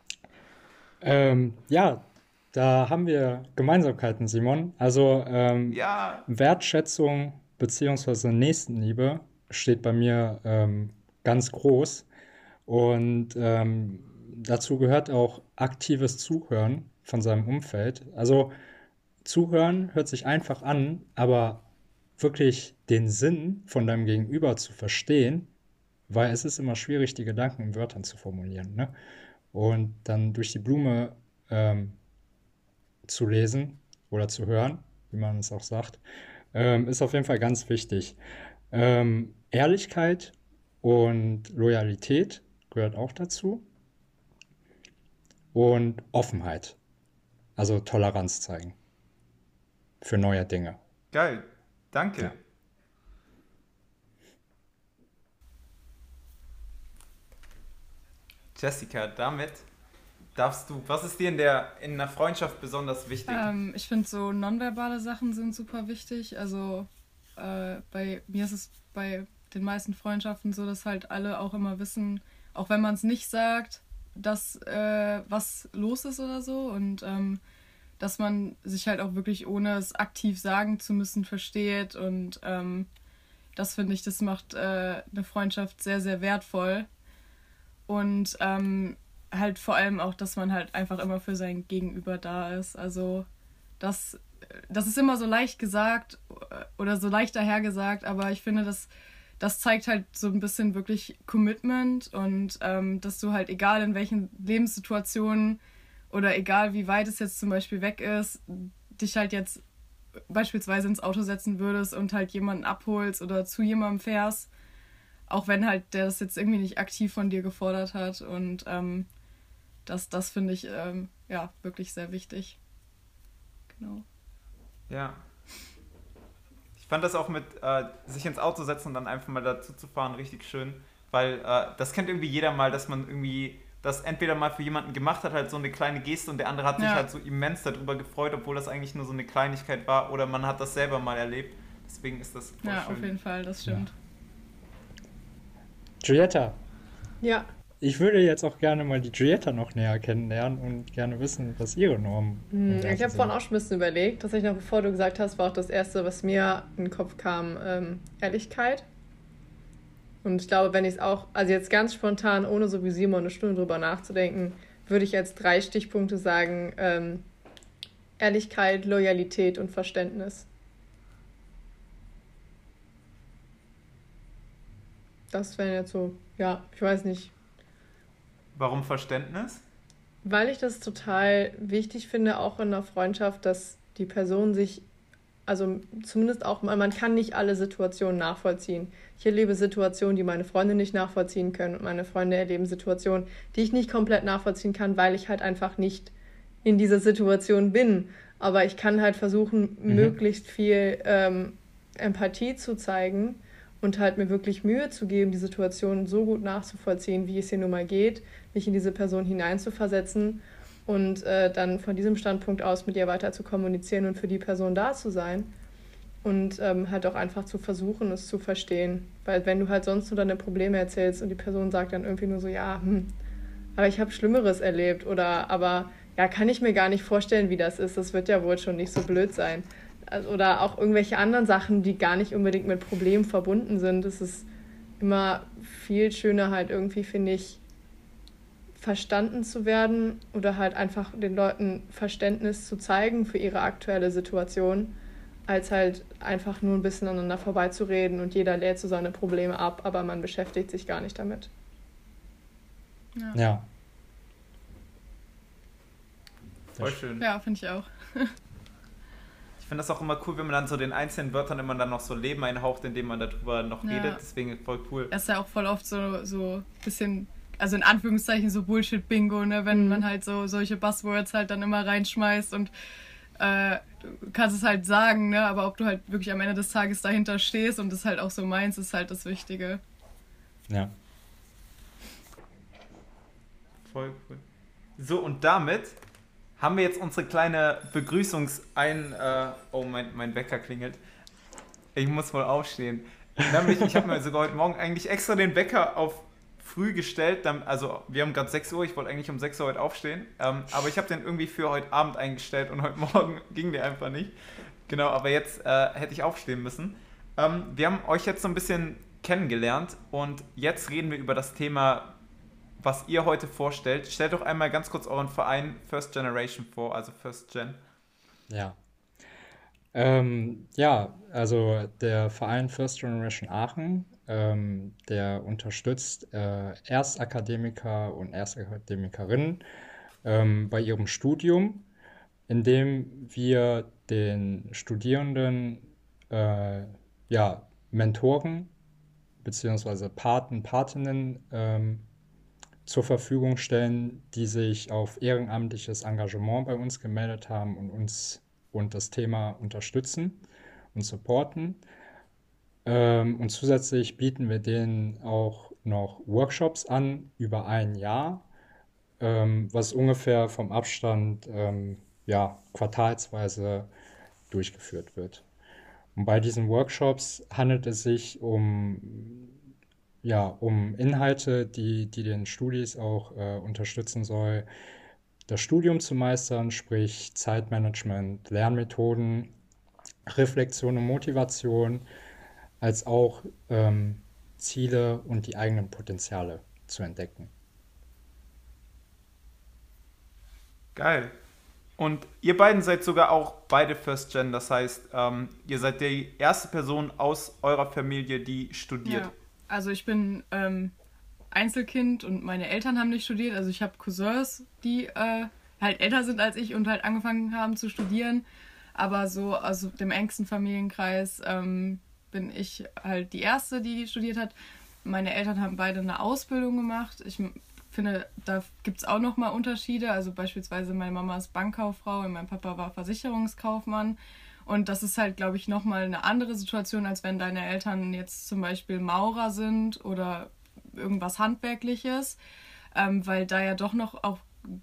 Ähm, ja, da haben wir Gemeinsamkeiten, Simon. Also ähm, ja. Wertschätzung bzw. Nächstenliebe steht bei mir ähm, ganz groß. Und ähm, dazu gehört auch aktives Zuhören von seinem Umfeld. Also Zuhören hört sich einfach an, aber wirklich den Sinn von deinem Gegenüber zu verstehen, weil es ist immer schwierig, die Gedanken in Wörtern zu formulieren. Ne? Und dann durch die Blume ähm, zu lesen oder zu hören, wie man es auch sagt, ähm, ist auf jeden Fall ganz wichtig. Ähm, Ehrlichkeit und Loyalität gehört auch dazu. Und Offenheit. Also Toleranz zeigen. Für neue Dinge. Geil. Danke. Ja. Jessica, damit darfst du, was ist dir in der in einer Freundschaft besonders wichtig? Ähm, ich finde so nonverbale Sachen sind super wichtig. Also äh, bei mir ist es bei den meisten Freundschaften so, dass halt alle auch immer wissen, auch wenn man es nicht sagt, dass äh, was los ist oder so und ähm, dass man sich halt auch wirklich ohne es aktiv sagen zu müssen versteht und ähm, das finde ich, das macht äh, eine Freundschaft sehr, sehr wertvoll und ähm, halt vor allem auch, dass man halt einfach immer für sein Gegenüber da ist. Also das, das ist immer so leicht gesagt äh, oder so leicht dahergesagt, aber ich finde, das, das zeigt halt so ein bisschen wirklich Commitment und ähm, dass du halt egal in welchen Lebenssituationen oder egal wie weit es jetzt zum Beispiel weg ist, dich halt jetzt beispielsweise ins Auto setzen würdest und halt jemanden abholst oder zu jemandem fährst auch wenn halt der das jetzt irgendwie nicht aktiv von dir gefordert hat. Und ähm, das, das finde ich ähm, ja wirklich sehr wichtig. Genau. Ja. Ich fand das auch mit äh, sich ins Auto setzen und dann einfach mal dazu zu fahren richtig schön, weil äh, das kennt irgendwie jeder mal, dass man irgendwie das entweder mal für jemanden gemacht hat, halt so eine kleine Geste und der andere hat sich halt so immens darüber gefreut, obwohl das eigentlich nur so eine Kleinigkeit war oder man hat das selber mal erlebt. Deswegen ist das voll Ja, schön. auf jeden Fall, das stimmt. Ja. Giulietta. Ja. Ich würde jetzt auch gerne mal die Giulietta noch näher kennenlernen und gerne wissen, was ihre Normen hm, Ich habe vorhin auch schon ein bisschen überlegt. Tatsächlich noch bevor du gesagt hast, war auch das Erste, was mir in den Kopf kam, ähm, Ehrlichkeit. Und ich glaube, wenn ich es auch, also jetzt ganz spontan, ohne so wie Simon eine Stunde drüber nachzudenken, würde ich jetzt drei Stichpunkte sagen: ähm, Ehrlichkeit, Loyalität und Verständnis. Das wäre jetzt so, ja, ich weiß nicht. Warum Verständnis? Weil ich das total wichtig finde, auch in einer Freundschaft, dass die Person sich, also zumindest auch, man kann nicht alle Situationen nachvollziehen. Ich erlebe Situationen, die meine Freunde nicht nachvollziehen können und meine Freunde erleben Situationen, die ich nicht komplett nachvollziehen kann, weil ich halt einfach nicht in dieser Situation bin. Aber ich kann halt versuchen, mhm. möglichst viel ähm, Empathie zu zeigen und halt mir wirklich Mühe zu geben, die Situation so gut nachzuvollziehen, wie es hier nun mal geht, mich in diese Person hineinzuversetzen und äh, dann von diesem Standpunkt aus mit ihr weiter zu kommunizieren und für die Person da zu sein und ähm, halt auch einfach zu versuchen, es zu verstehen. Weil wenn du halt sonst nur deine Probleme erzählst und die Person sagt dann irgendwie nur so, ja, hm, aber ich habe Schlimmeres erlebt oder aber ja, kann ich mir gar nicht vorstellen, wie das ist, das wird ja wohl schon nicht so blöd sein oder auch irgendwelche anderen Sachen, die gar nicht unbedingt mit Problemen verbunden sind. Es ist immer viel schöner halt irgendwie, finde ich, verstanden zu werden oder halt einfach den Leuten Verständnis zu zeigen für ihre aktuelle Situation, als halt einfach nur ein bisschen aneinander vorbeizureden und jeder lädt so seine Probleme ab, aber man beschäftigt sich gar nicht damit. Ja. ja. Voll schön. Ja, finde ich auch. Ich finde das auch immer cool, wenn man dann so den einzelnen Wörtern immer dann noch so Leben einhaucht, indem man darüber noch ja. redet. Deswegen voll cool. Das ist ja auch voll oft so, so ein bisschen also in Anführungszeichen so Bullshit-Bingo, ne, wenn Mhm. man halt so solche Buzzwords halt dann immer reinschmeißt und äh, du kannst es halt sagen, ne, aber ob du halt wirklich am Ende des Tages dahinter stehst und das halt auch so meinst, ist halt das Wichtige. Ja. Voll cool. So, und damit haben wir jetzt unsere kleine Begrüßungsein... Äh, oh, mein, mein Wecker klingelt. Ich muss wohl aufstehen. Nämlich, ich habe mir sogar heute Morgen eigentlich extra den Wecker auf früh gestellt. Dann, also, wir haben gerade 6 Uhr, ich wollte eigentlich um 6 Uhr heute aufstehen. Ähm, aber ich habe den irgendwie für heute Abend eingestellt und heute Morgen ging der einfach nicht. Genau, aber jetzt äh, hätte ich aufstehen müssen. Ähm, wir haben euch jetzt so ein bisschen kennengelernt und jetzt reden wir über das Thema, was ihr heute vorstellt. Stellt doch einmal ganz kurz euren Verein First Generation vor, also First Gen. Ja. Ähm, ja, also der Verein First Generation Aachen, ähm, der unterstützt äh, Erstakademiker und Erstakademikerinnen ähm, bei ihrem Studium, indem wir den Studierenden äh, ja, Mentoren beziehungsweise Paten, Patinnen ähm, zur Verfügung stellen, die sich auf ehrenamtliches Engagement bei uns gemeldet haben und uns und das Thema unterstützen und supporten. Ähm, und zusätzlich bieten wir denen auch noch Workshops an über ein Jahr, ähm, was ungefähr vom Abstand ähm, ja, quartalsweise durchgeführt wird. Und bei diesen Workshops handelt es sich um, ja, um Inhalte, die, die den Studis auch äh, unterstützen soll, das Studium zu meistern, sprich Zeitmanagement, Lernmethoden, Reflexion und Motivation, als auch ähm, Ziele und die eigenen Potenziale zu entdecken. Geil. Und ihr beiden seid sogar auch beide First Gen, das heißt, ähm, ihr seid die erste Person aus eurer Familie, die studiert. Ja. Also ich bin ähm, Einzelkind und meine Eltern haben nicht studiert. Also ich habe Cousins, die äh, halt älter sind als ich und halt angefangen haben zu studieren. Aber so aus dem engsten Familienkreis ähm, bin ich halt die erste, die studiert hat. Meine Eltern haben beide eine Ausbildung gemacht. Ich finde, da gibt es auch nochmal Unterschiede. Also beispielsweise meine Mama ist Bankkauffrau und mein Papa war Versicherungskaufmann. Und das ist halt, glaube ich, nochmal eine andere Situation, als wenn deine Eltern jetzt zum Beispiel Maurer sind oder irgendwas Handwerkliches, ähm, weil da ja doch noch auch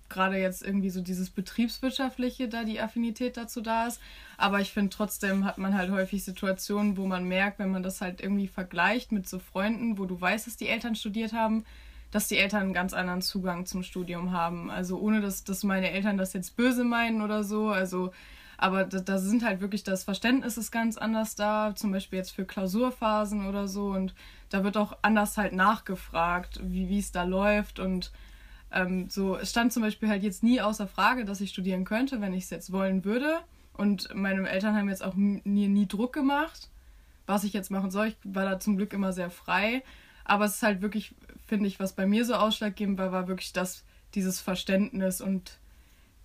gerade jetzt irgendwie so dieses Betriebswirtschaftliche da die Affinität dazu da ist. Aber ich finde trotzdem hat man halt häufig Situationen, wo man merkt, wenn man das halt irgendwie vergleicht mit so Freunden, wo du weißt, dass die Eltern studiert haben, dass die Eltern einen ganz anderen Zugang zum Studium haben. Also ohne dass, dass meine Eltern das jetzt böse meinen oder so. Also aber da, da sind halt wirklich das Verständnis ist ganz anders da, zum Beispiel jetzt für Klausurphasen oder so. Und da wird auch anders halt nachgefragt, wie es da läuft. Und ähm, so, es stand zum Beispiel halt jetzt nie außer Frage, dass ich studieren könnte, wenn ich es jetzt wollen würde. Und meine Eltern haben jetzt auch nie, nie Druck gemacht, was ich jetzt machen soll. Ich war da zum Glück immer sehr frei. Aber es ist halt wirklich, finde ich, was bei mir so ausschlaggebend war, war wirklich das, dieses Verständnis und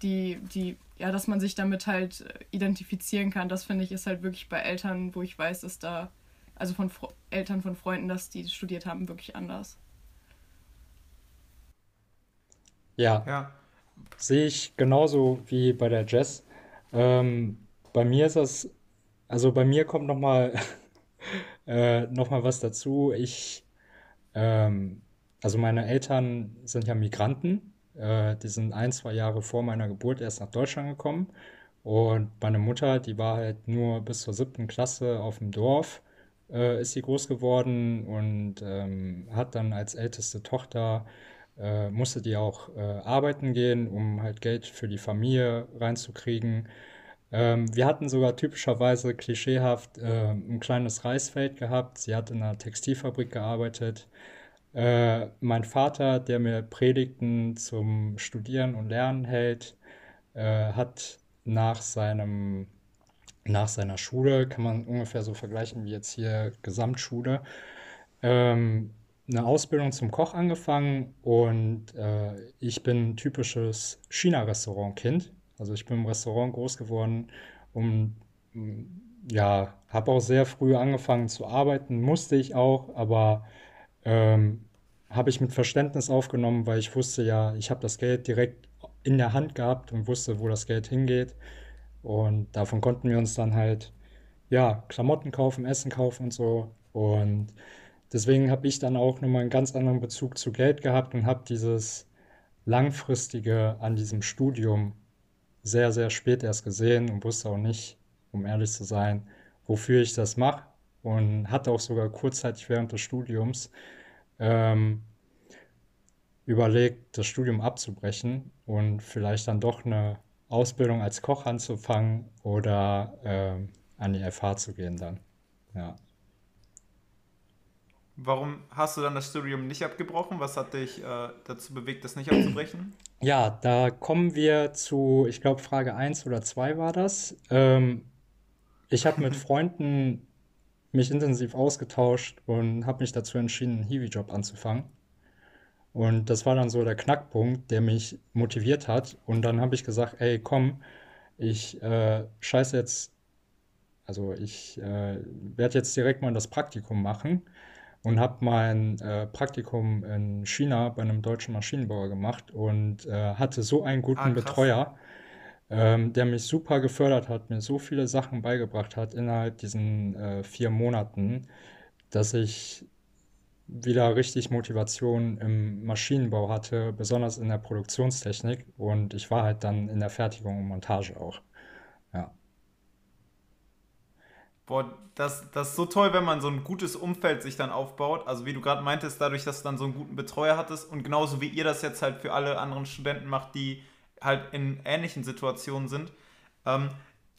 die, die, ja, dass man sich damit halt äh, identifizieren kann. Das finde ich ist halt wirklich bei Eltern, wo ich weiß, dass da, also von Fro Eltern von Freunden, dass die studiert haben, wirklich anders. Ja, Ja. sehe ich genauso wie bei der Jazz. Ähm, bei mir ist das, also bei mir kommt nochmal äh, noch mal was dazu. Ich, ähm, also meine Eltern sind ja Migranten. Äh, die sind ein, zwei Jahre vor meiner Geburt erst nach Deutschland gekommen. Und meine Mutter, die war halt nur bis zur siebten Klasse auf dem Dorf, äh, ist sie groß geworden und ähm, hat dann als älteste Tochter äh, musste die auch äh, arbeiten gehen, um halt Geld für die Familie reinzukriegen. Ähm, wir hatten sogar typischerweise klischeehaft äh, ein kleines Reisfeld gehabt. Sie hat in einer Textilfabrik gearbeitet. Äh, mein Vater, der mir Predigten zum Studieren und Lernen hält, äh, hat nach seinem, nach seiner Schule, kann man ungefähr so vergleichen wie jetzt hier Gesamtschule, ähm, eine Ausbildung zum Koch angefangen und äh, ich bin ein typisches China-Restaurant-Kind. Also ich bin im Restaurant groß geworden und ja, habe auch sehr früh angefangen zu arbeiten, musste ich auch, aber ähm, habe ich mit Verständnis aufgenommen, weil ich wusste ja, ich habe das Geld direkt in der Hand gehabt und wusste, wo das Geld hingeht. Und davon konnten wir uns dann halt, ja, Klamotten kaufen, Essen kaufen und so. Und deswegen habe ich dann auch nochmal einen ganz anderen Bezug zu Geld gehabt und habe dieses langfristige an diesem Studium sehr, sehr spät erst gesehen und wusste auch nicht, um ehrlich zu sein, wofür ich das mache. Und hatte auch sogar kurzzeitig während des Studiums ähm, überlegt, das Studium abzubrechen und vielleicht dann doch eine Ausbildung als Koch anzufangen oder ähm, an die FH zu gehen dann. Ja. Warum hast du dann das Studium nicht abgebrochen? Was hat dich äh, dazu bewegt, das nicht abzubrechen? Ja, da kommen wir zu, ich glaube, Frage 1 oder 2 war das. Ähm, ich habe mit Freunden mich intensiv ausgetauscht und habe mich dazu entschieden, einen Hiwi-Job anzufangen. Und das war dann so der Knackpunkt, der mich motiviert hat. Und dann habe ich gesagt, ey, komm, ich äh, scheiße jetzt, also ich äh, werde jetzt direkt mal das Praktikum machen und habe mein äh, Praktikum in China bei einem deutschen Maschinenbauer gemacht und äh, hatte so einen guten Ah. Betreuer, ähm, der mich super gefördert hat, mir so viele Sachen beigebracht hat innerhalb diesen äh, vier Monaten, dass ich wieder richtig Motivation im Maschinenbau hatte, besonders in der Produktionstechnik. Und ich war halt dann in der Fertigung und Montage auch. Ja. Boah, das, das ist so toll, wenn man so ein gutes Umfeld sich dann aufbaut. Also wie du gerade meintest, dadurch, dass du dann so einen guten Betreuer hattest und genauso wie ihr das jetzt halt für alle anderen Studenten macht, die halt in ähnlichen Situationen sind. Ähm,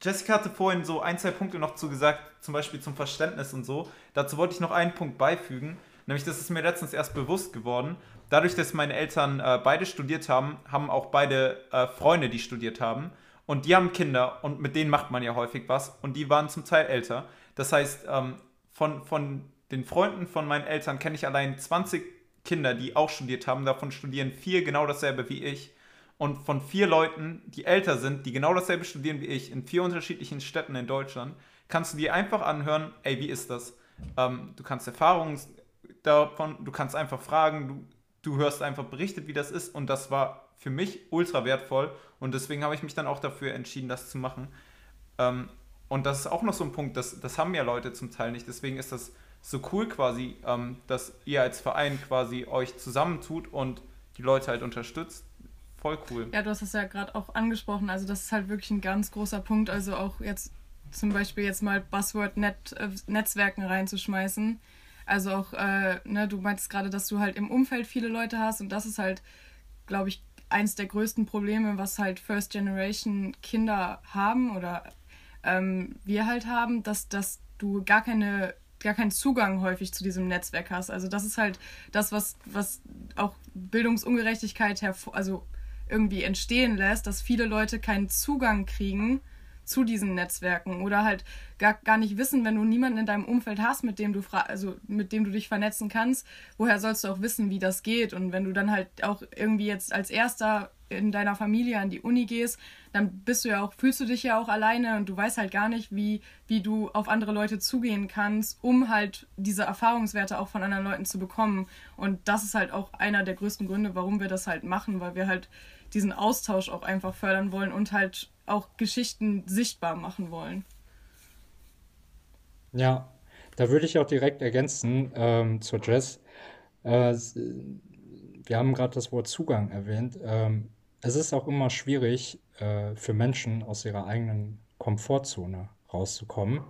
Jessica hatte vorhin so ein, zwei Punkte noch zu gesagt, zum Beispiel zum Verständnis und so. Dazu wollte ich noch einen Punkt beifügen, nämlich das ist mir letztens erst bewusst geworden. Dadurch, dass meine Eltern äh, beide studiert haben, haben auch beide äh, Freunde, die studiert haben. Und die haben Kinder und mit denen macht man ja häufig was. Und die waren zum Teil älter. Das heißt, ähm, von, von den Freunden von meinen Eltern kenne ich allein 20 Kinder, die auch studiert haben. Davon studieren vier genau dasselbe wie ich. Und von vier Leuten, die älter sind, die genau dasselbe studieren wie ich, in vier unterschiedlichen Städten in Deutschland, kannst du dir einfach anhören, ey, wie ist das? Ähm, du kannst Erfahrungen davon, du kannst einfach fragen, du, du hörst einfach berichtet, wie das ist. Und das war für mich ultra wertvoll. Und deswegen habe ich mich dann auch dafür entschieden, das zu machen. Ähm, und das ist auch noch so ein Punkt, das, das haben ja Leute zum Teil nicht. Deswegen ist das so cool quasi, ähm, dass ihr als Verein quasi euch zusammentut und die Leute halt unterstützt. Voll cool. Ja, du hast es ja gerade auch angesprochen. Also das ist halt wirklich ein ganz großer Punkt. Also auch jetzt zum Beispiel jetzt mal Buzzword Net, äh, Netzwerken reinzuschmeißen. Also auch, äh, ne, du meintest gerade, dass du halt im Umfeld viele Leute hast und das ist halt, glaube ich, eins der größten Probleme, was halt First Generation Kinder haben oder ähm, wir halt haben, dass, dass du gar keine gar keinen Zugang häufig zu diesem Netzwerk hast. Also das ist halt das, was, was auch Bildungsungerechtigkeit hervor, also irgendwie entstehen lässt, dass viele Leute keinen Zugang kriegen zu diesen Netzwerken oder halt gar, gar nicht wissen, wenn du niemanden in deinem Umfeld hast, mit dem du also mit dem du dich vernetzen kannst, woher sollst du auch wissen, wie das geht? Und wenn du dann halt auch irgendwie jetzt als erster in deiner Familie an die Uni gehst, dann bist du ja auch, fühlst du dich ja auch alleine und du weißt halt gar nicht, wie, wie du auf andere Leute zugehen kannst, um halt diese Erfahrungswerte auch von anderen Leuten zu bekommen. Und das ist halt auch einer der größten Gründe, warum wir das halt machen, weil wir halt diesen Austausch auch einfach fördern wollen und halt auch Geschichten sichtbar machen wollen. Ja, da würde ich auch direkt ergänzen ähm, zur Jazz. Äh, wir haben gerade das Wort Zugang erwähnt. Ähm, es ist auch immer schwierig äh, für Menschen aus ihrer eigenen Komfortzone rauszukommen.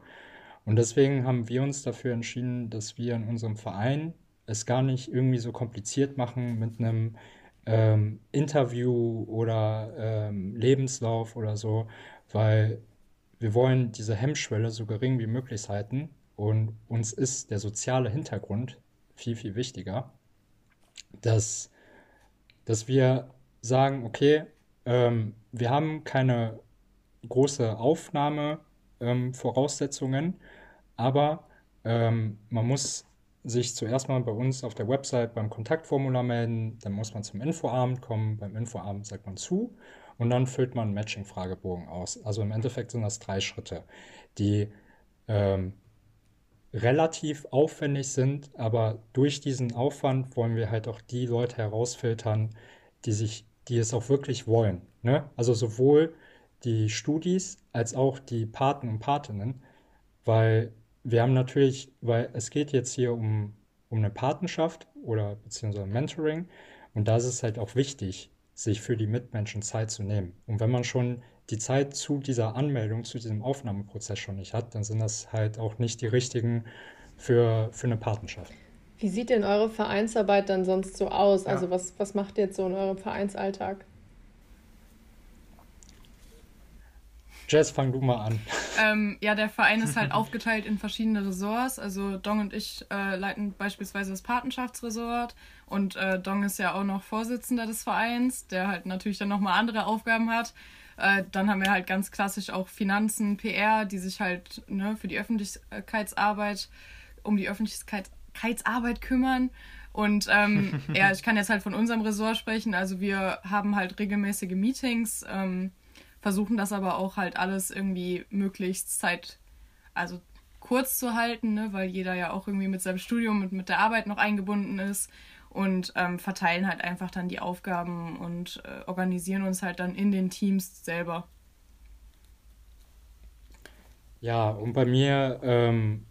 Und deswegen haben wir uns dafür entschieden, dass wir in unserem Verein es gar nicht irgendwie so kompliziert machen mit einem ähm, Interview oder ähm, Lebenslauf oder so, weil wir wollen diese Hemmschwelle so gering wie möglich halten und uns ist der soziale Hintergrund viel, viel wichtiger, dass, dass wir sagen, okay, ähm, wir haben keine große Aufnahmevoraussetzungen, ähm, aber ähm, man muss sich zuerst mal bei uns auf der Website beim Kontaktformular melden, dann muss man zum Infoabend kommen, beim Infoabend sagt man zu und dann füllt man einen Matching-Fragebogen aus. Also im Endeffekt sind das drei Schritte, die ähm, relativ aufwendig sind, aber durch diesen Aufwand wollen wir halt auch die Leute herausfiltern, die sich, die es auch wirklich wollen. Ne? Also sowohl die Studis als auch die Paten und Patinnen, weil wir haben natürlich, weil es geht jetzt hier um, um eine Patenschaft oder beziehungsweise Mentoring und da ist es halt auch wichtig, sich für die Mitmenschen Zeit zu nehmen. Und wenn man schon die Zeit zu dieser Anmeldung, zu diesem Aufnahmeprozess schon nicht hat, dann sind das halt auch nicht die richtigen für, für eine Patenschaft. Wie sieht denn eure Vereinsarbeit dann sonst so aus? Ja. Also was, was macht ihr jetzt so in eurem Vereinsalltag? Jess, fang du mal an. Ähm, ja, der Verein ist halt aufgeteilt in verschiedene Ressorts. Also Dong und ich äh, leiten beispielsweise das Patenschaftsresort und äh, Dong ist ja auch noch Vorsitzender des Vereins, der halt natürlich dann nochmal andere Aufgaben hat. Äh, dann haben wir halt ganz klassisch auch Finanzen, PR, die sich halt ne, für die Öffentlichkeitsarbeit, um die Öffentlichkeitsarbeit kümmern. Und ähm, ja, ich kann jetzt halt von unserem Ressort sprechen. Also wir haben halt regelmäßige Meetings, ähm, versuchen das aber auch halt alles irgendwie möglichst Zeit, also kurz zu halten, ne, weil jeder ja auch irgendwie mit seinem Studium und mit der Arbeit noch eingebunden ist und ähm, verteilen halt einfach dann die Aufgaben und äh, organisieren uns halt dann in den Teams selber. Ja, und bei mir, ähm,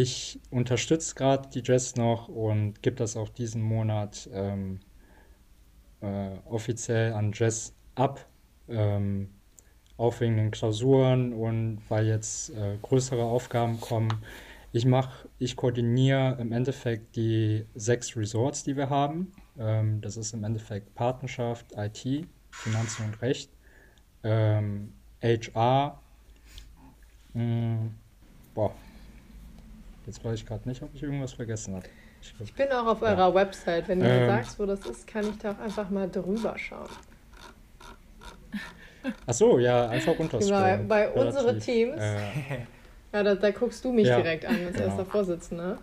ich unterstütze gerade die Jazz noch und gebe das auch diesen Monat ähm, äh, offiziell an Jazz ab. Ähm, auch wegen den Klausuren und weil jetzt äh, größere Aufgaben kommen. Ich mache, ich koordiniere im Endeffekt die sechs Resorts, die wir haben. Ähm, das ist im Endeffekt Partnerschaft, IT, Finanzen und Recht, ähm, HR. Mh, hm, boah, jetzt weiß ich gerade nicht, ob ich irgendwas vergessen habe. Ich, ich bin auch auf eurer ja. Website. Wenn du ähm, mir sagst, wo das ist, kann ich da auch einfach mal drüber schauen. Ach so, ja, einfach runterscrollen. Genau, bei unseren Teams. Äh, ja, da, da, guckst du mich ja, direkt an als genau. erster Vorsitzender.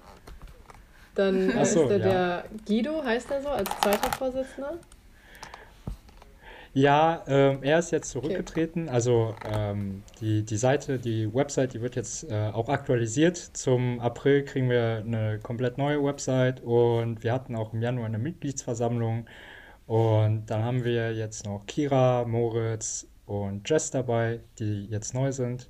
Dann so, ist da ja. der Guido, heißt er so, als zweiter Vorsitzender? Ja, ähm, er ist jetzt zurückgetreten. Okay. Also ähm, die, die Seite, die Website, die wird jetzt äh, auch aktualisiert. Zum April kriegen wir eine komplett neue Website und wir hatten auch im Januar eine Mitgliedsversammlung. Und dann haben wir jetzt noch Kira, Moritz und Jess dabei, die jetzt neu sind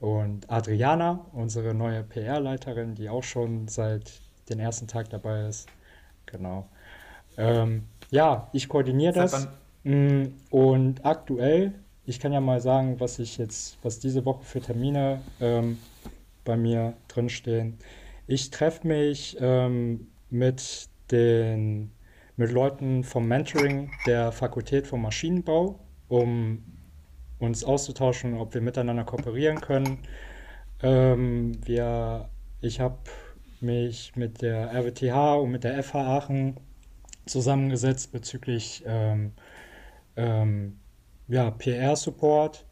und Adriana, unsere neue PR-Leiterin, die auch schon seit dem ersten Tag dabei ist. Genau. Ähm, ja, ich koordiniere das. Mm, und aktuell, ich kann ja mal sagen, was ich jetzt, was diese Woche für Termine ähm, bei mir drinstehen. Ich treffe mich ähm, mit den mit Leuten vom Mentoring der Fakultät für Maschinenbau, um uns auszutauschen, ob wir miteinander kooperieren können. Ähm, wir, ich habe mich mit der RWTH und mit der FH Aachen zusammengesetzt bezüglich ähm, ähm, ja, PR-Support.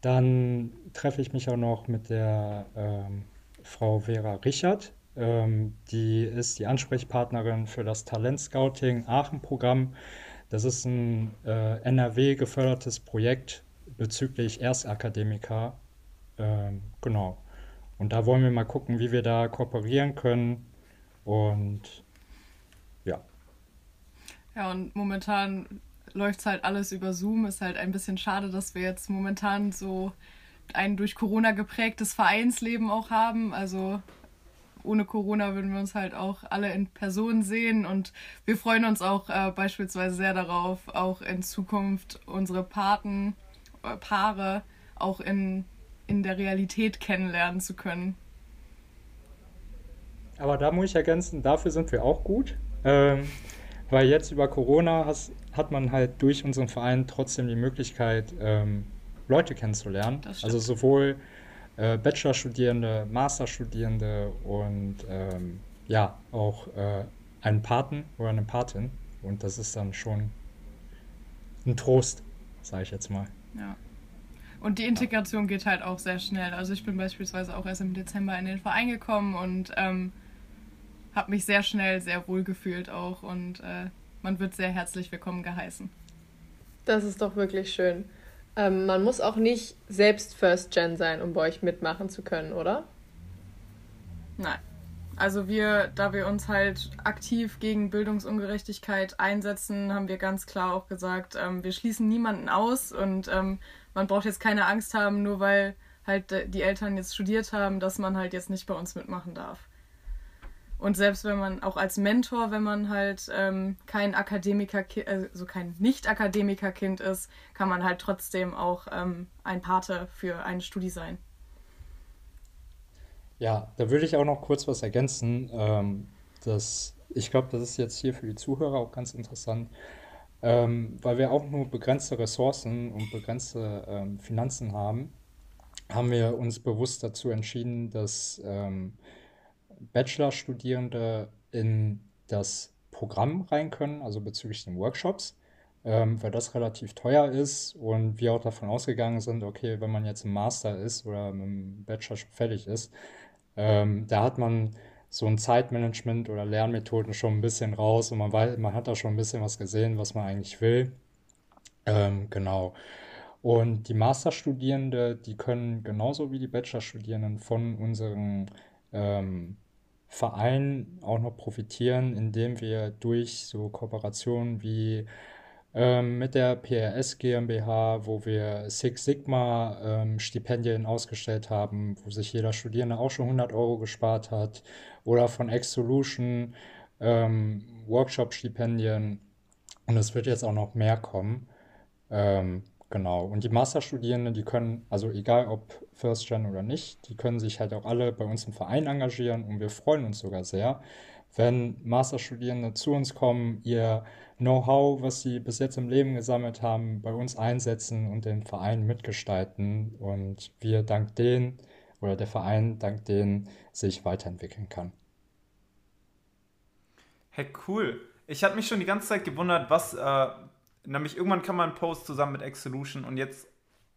Dann treffe ich mich auch noch mit der ähm, Frau Vera Richard. Ähm, die ist die Ansprechpartnerin für das Talent Scouting Aachen-Programm. Das ist ein äh, NRW gefördertes Projekt bezüglich Erstakademiker. Ähm, genau. Und da wollen wir mal gucken, wie wir da kooperieren können. Und ja. Ja, und momentan läuft es halt alles über Zoom. Ist halt ein bisschen schade, dass wir jetzt momentan so ein durch Corona geprägtes Vereinsleben auch haben. Also ohne Corona würden wir uns halt auch alle in Person sehen und wir freuen uns auch äh, beispielsweise sehr darauf, auch in Zukunft unsere Paten Paare auch in, in der Realität kennenlernen zu können. Aber da muss ich ergänzen, dafür sind wir auch gut. Ähm, weil jetzt über Corona has, hat man halt durch unseren Verein trotzdem die Möglichkeit, ähm, Leute kennenzulernen. Also sowohl äh, Bachelorstudierende, Masterstudierende und ähm, ja, auch äh, einen Paten oder eine Patin. Und das ist dann schon ein Trost, sage ich jetzt mal. Ja. Und die Integration geht halt auch sehr schnell. Also ich bin beispielsweise auch erst im Dezember in den Verein gekommen und ähm, habe mich sehr schnell sehr wohl gefühlt auch und äh, man wird sehr herzlich willkommen geheißen. Das ist doch wirklich schön. Ähm, man muss auch nicht selbst First Gen sein, um bei euch mitmachen zu können, oder? Nein. Also wir, da wir uns halt aktiv gegen Bildungsungerechtigkeit einsetzen, haben wir ganz klar auch gesagt, ähm, wir schließen niemanden aus und ähm, man braucht jetzt keine Angst haben, nur weil halt die Eltern jetzt studiert haben, dass man halt jetzt nicht bei uns mitmachen darf. Und selbst wenn man auch als Mentor, wenn man halt ähm, kein Akademiker, also kein Nicht-Akademiker-Kind ist, kann man halt trotzdem auch ähm, ein Pate für eine Studie sein. Ja, da würde ich auch noch kurz was ergänzen. Ähm, das, ich glaube, das ist jetzt hier für die Zuhörer auch ganz interessant, ähm, weil wir auch nur begrenzte Ressourcen und begrenzte ähm, Finanzen haben, haben wir uns bewusst dazu entschieden, dass ähm, Bachelorstudierende in das Programm rein können, also bezüglich den Workshops, ähm, weil das relativ teuer ist und wir auch davon ausgegangen sind, okay, wenn man jetzt im Master ist oder dem Bachelor schon fertig ist, ähm, da hat man so ein Zeitmanagement oder Lernmethoden schon ein bisschen raus und man weiß, man hat da schon ein bisschen was gesehen, was man eigentlich will. Ähm, genau. Und die Masterstudierende, die können genauso wie die Bachelorstudierenden von unseren ähm, Verein auch noch profitieren, indem wir durch so Kooperationen wie ähm, mit der PRS GmbH, wo wir Six Sigma ähm, Stipendien ausgestellt haben, wo sich jeder Studierende auch schon 100 Euro gespart hat, oder von X-Solution ähm, Workshop-Stipendien. Und es wird jetzt auch noch mehr kommen. Ähm, Genau. Und die Masterstudierenden, die können, also egal ob First Gen oder nicht, die können sich halt auch alle bei uns im Verein engagieren und wir freuen uns sogar sehr, wenn Masterstudierende zu uns kommen, ihr Know-how, was sie bis jetzt im Leben gesammelt haben, bei uns einsetzen und den Verein mitgestalten und wir dank denen oder der Verein dank denen sich weiterentwickeln kann. Hey, cool. Ich hatte mich schon die ganze Zeit gewundert, was äh, Nämlich irgendwann kann man Post zusammen mit X-Solution und jetzt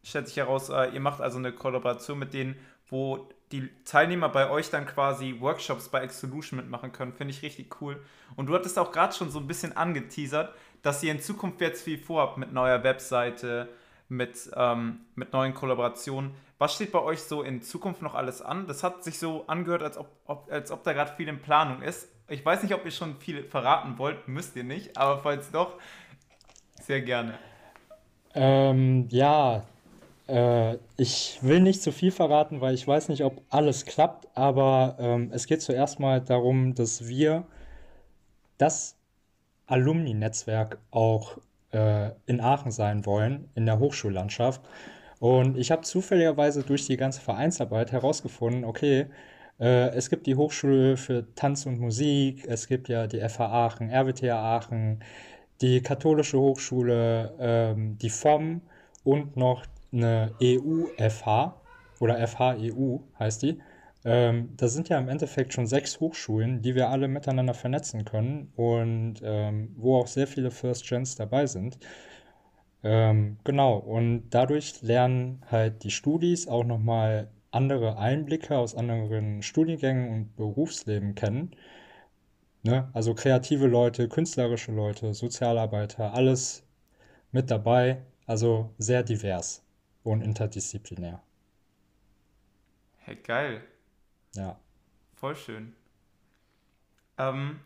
stellt sich heraus, äh, ihr macht also eine Kollaboration mit denen, wo die Teilnehmer bei euch dann quasi Workshops bei X-Solution mitmachen können. Finde ich richtig cool. Und du hattest auch gerade schon so ein bisschen angeteasert, dass ihr in Zukunft jetzt viel vorhabt mit neuer Webseite, mit, ähm, mit neuen Kollaborationen. Was steht bei euch so in Zukunft noch alles an? Das hat sich so angehört, als ob, ob als ob da gerade viel in Planung ist. Ich weiß nicht, ob ihr schon viel verraten wollt, müsst ihr nicht, aber falls doch, sehr gerne. Ähm, ja, äh, ich will nicht zu viel verraten, weil ich weiß nicht, ob alles klappt, aber ähm, es geht zuerst mal darum, dass wir das Alumni-Netzwerk auch äh, in Aachen sein wollen, in der Hochschullandschaft. Und ich habe zufälligerweise durch die ganze Vereinsarbeit herausgefunden, okay, äh, es gibt die Hochschule für Tanz und Musik, es gibt ja die FH Aachen, RWTH Aachen, die Katholische Hochschule, ähm, die FOM und noch eine EU-FH oder FH-EU heißt die. Ähm, das sind ja im Endeffekt schon sechs Hochschulen, die wir alle miteinander vernetzen können und ähm, wo auch sehr viele First Gens dabei sind. Ähm, genau, und dadurch lernen halt die Studis auch nochmal andere Einblicke aus anderen Studiengängen und Berufsleben kennen. Ne? Also kreative Leute, künstlerische Leute, Sozialarbeiter, alles mit dabei. Also sehr divers und interdisziplinär. Hey, geil. Ja. Voll schön. Ähm,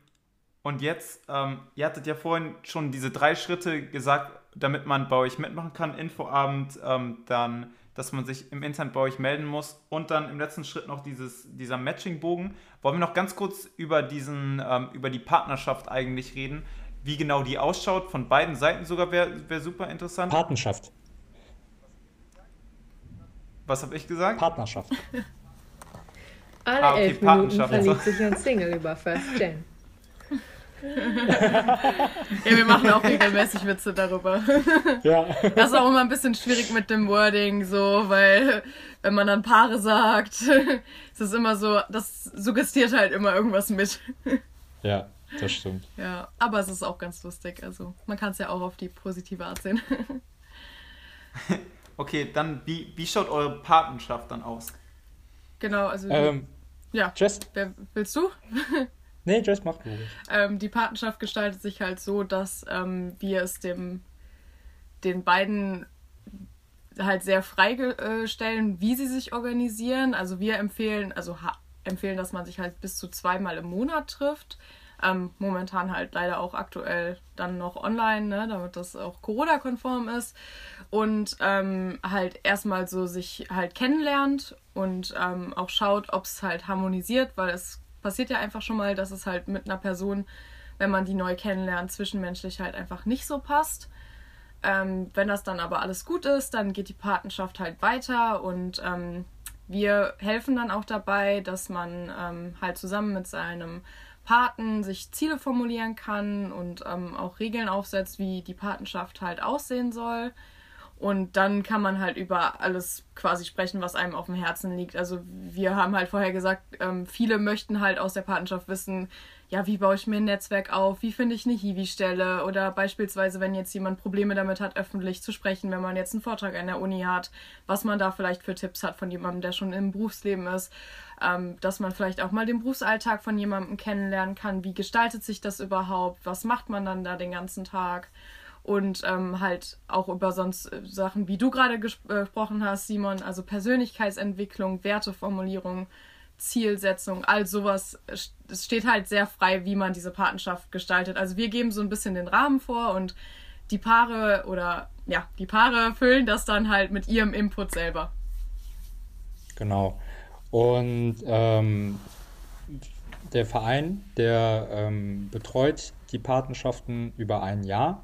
und jetzt, ähm, ihr hattet ja vorhin schon diese drei Schritte gesagt, damit man bei euch mitmachen kann. Infoabend, ähm, dann dass man sich im Internet bei euch melden muss und dann im letzten Schritt noch dieses, dieser Matching-Bogen. Wollen wir noch ganz kurz über, diesen, ähm, über die Partnerschaft eigentlich reden? Wie genau die ausschaut, von beiden Seiten sogar wäre wär super interessant. Partnerschaft. Was habe ich gesagt? Partnerschaft. Alle ah, okay, elf Minuten verliebt sich ein Single über First Gen. ja, wir machen auch regelmäßig Witze darüber. Ja. Das ist auch immer ein bisschen schwierig mit dem Wording, so, weil wenn man dann Paare sagt, ist es immer so, das suggestiert halt immer irgendwas mit. Ja, das stimmt. Ja, aber es ist auch ganz lustig. Also man kann es ja auch auf die positive Art sehen. Okay, dann wie, wie schaut eure Patenschaft dann aus? Genau, also. Ähm, ja. Jess? Wer, willst du? Nee, Jess macht ruhig. Ähm, die Patenschaft gestaltet sich halt so, dass ähm, wir es dem, den beiden halt sehr freistellen, wie sie sich organisieren. Also wir empfehlen, also empfehlen, dass man sich halt bis zu zweimal im Monat trifft. Ähm, momentan halt leider auch aktuell dann noch online, ne, damit das auch Corona-konform ist. Und ähm, halt erstmal so sich halt kennenlernt und ähm, auch schaut, ob es halt harmonisiert, weil es passiert ja einfach schon mal, dass es halt mit einer Person, wenn man die neu kennenlernt, zwischenmenschlich halt einfach nicht so passt. Ähm, wenn das dann aber alles gut ist, dann geht die Patenschaft halt weiter und ähm, wir helfen dann auch dabei, dass man ähm, halt zusammen mit seinem Paten sich Ziele formulieren kann und ähm, auch Regeln aufsetzt, wie die Patenschaft halt aussehen soll. Und dann kann man halt über alles quasi sprechen, was einem auf dem Herzen liegt. Also wir haben halt vorher gesagt, ähm, viele möchten halt aus der Patenschaft wissen, ja, wie baue ich mir ein Netzwerk auf, wie finde ich eine Hiwi-Stelle? Oder beispielsweise, wenn jetzt jemand Probleme damit hat, öffentlich zu sprechen, wenn man jetzt einen Vortrag an der Uni hat, was man da vielleicht für Tipps hat von jemandem, der schon im Berufsleben ist, ähm, dass man vielleicht auch mal den Berufsalltag von jemandem kennenlernen kann, wie gestaltet sich das überhaupt, was macht man dann da den ganzen Tag und ähm, halt auch über sonst äh, Sachen, wie du gerade äh, gesprochen hast, Simon, also Persönlichkeitsentwicklung, Werteformulierung, Zielsetzung, all sowas. Es steht halt sehr frei, wie man diese Patenschaft gestaltet. Also wir geben so ein bisschen den Rahmen vor und die Paare oder ja, die Paare füllen das dann halt mit ihrem Input selber. Genau. Und ähm, der Verein, der ähm, betreut die Patenschaften über ein Jahr,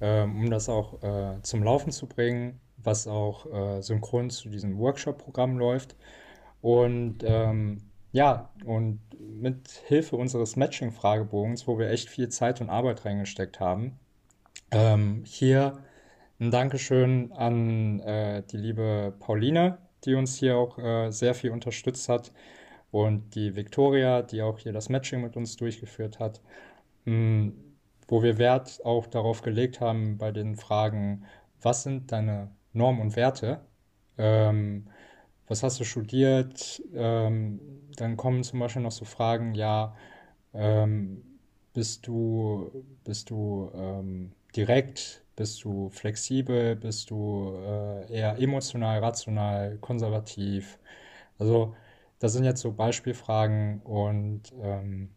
um das auch äh, zum Laufen zu bringen, was auch äh, synchron zu diesem Workshop-Programm läuft. Und ähm, ja, und mit Hilfe unseres Matching-Fragebogens, wo wir echt viel Zeit und Arbeit reingesteckt haben, ähm, hier ein Dankeschön an äh, die liebe Pauline, die uns hier auch äh, sehr viel unterstützt hat, und die Victoria, die auch hier das Matching mit uns durchgeführt hat, mh, hm, wo wir Wert auch darauf gelegt haben bei den Fragen, was sind deine Normen und Werte? Ähm, was hast du studiert? Ähm, dann kommen zum Beispiel noch so Fragen, ja, ähm, bist du, bist du ähm, direkt, bist du flexibel, bist du äh, eher emotional, rational, konservativ? Also das sind jetzt so Beispielfragen und ähm,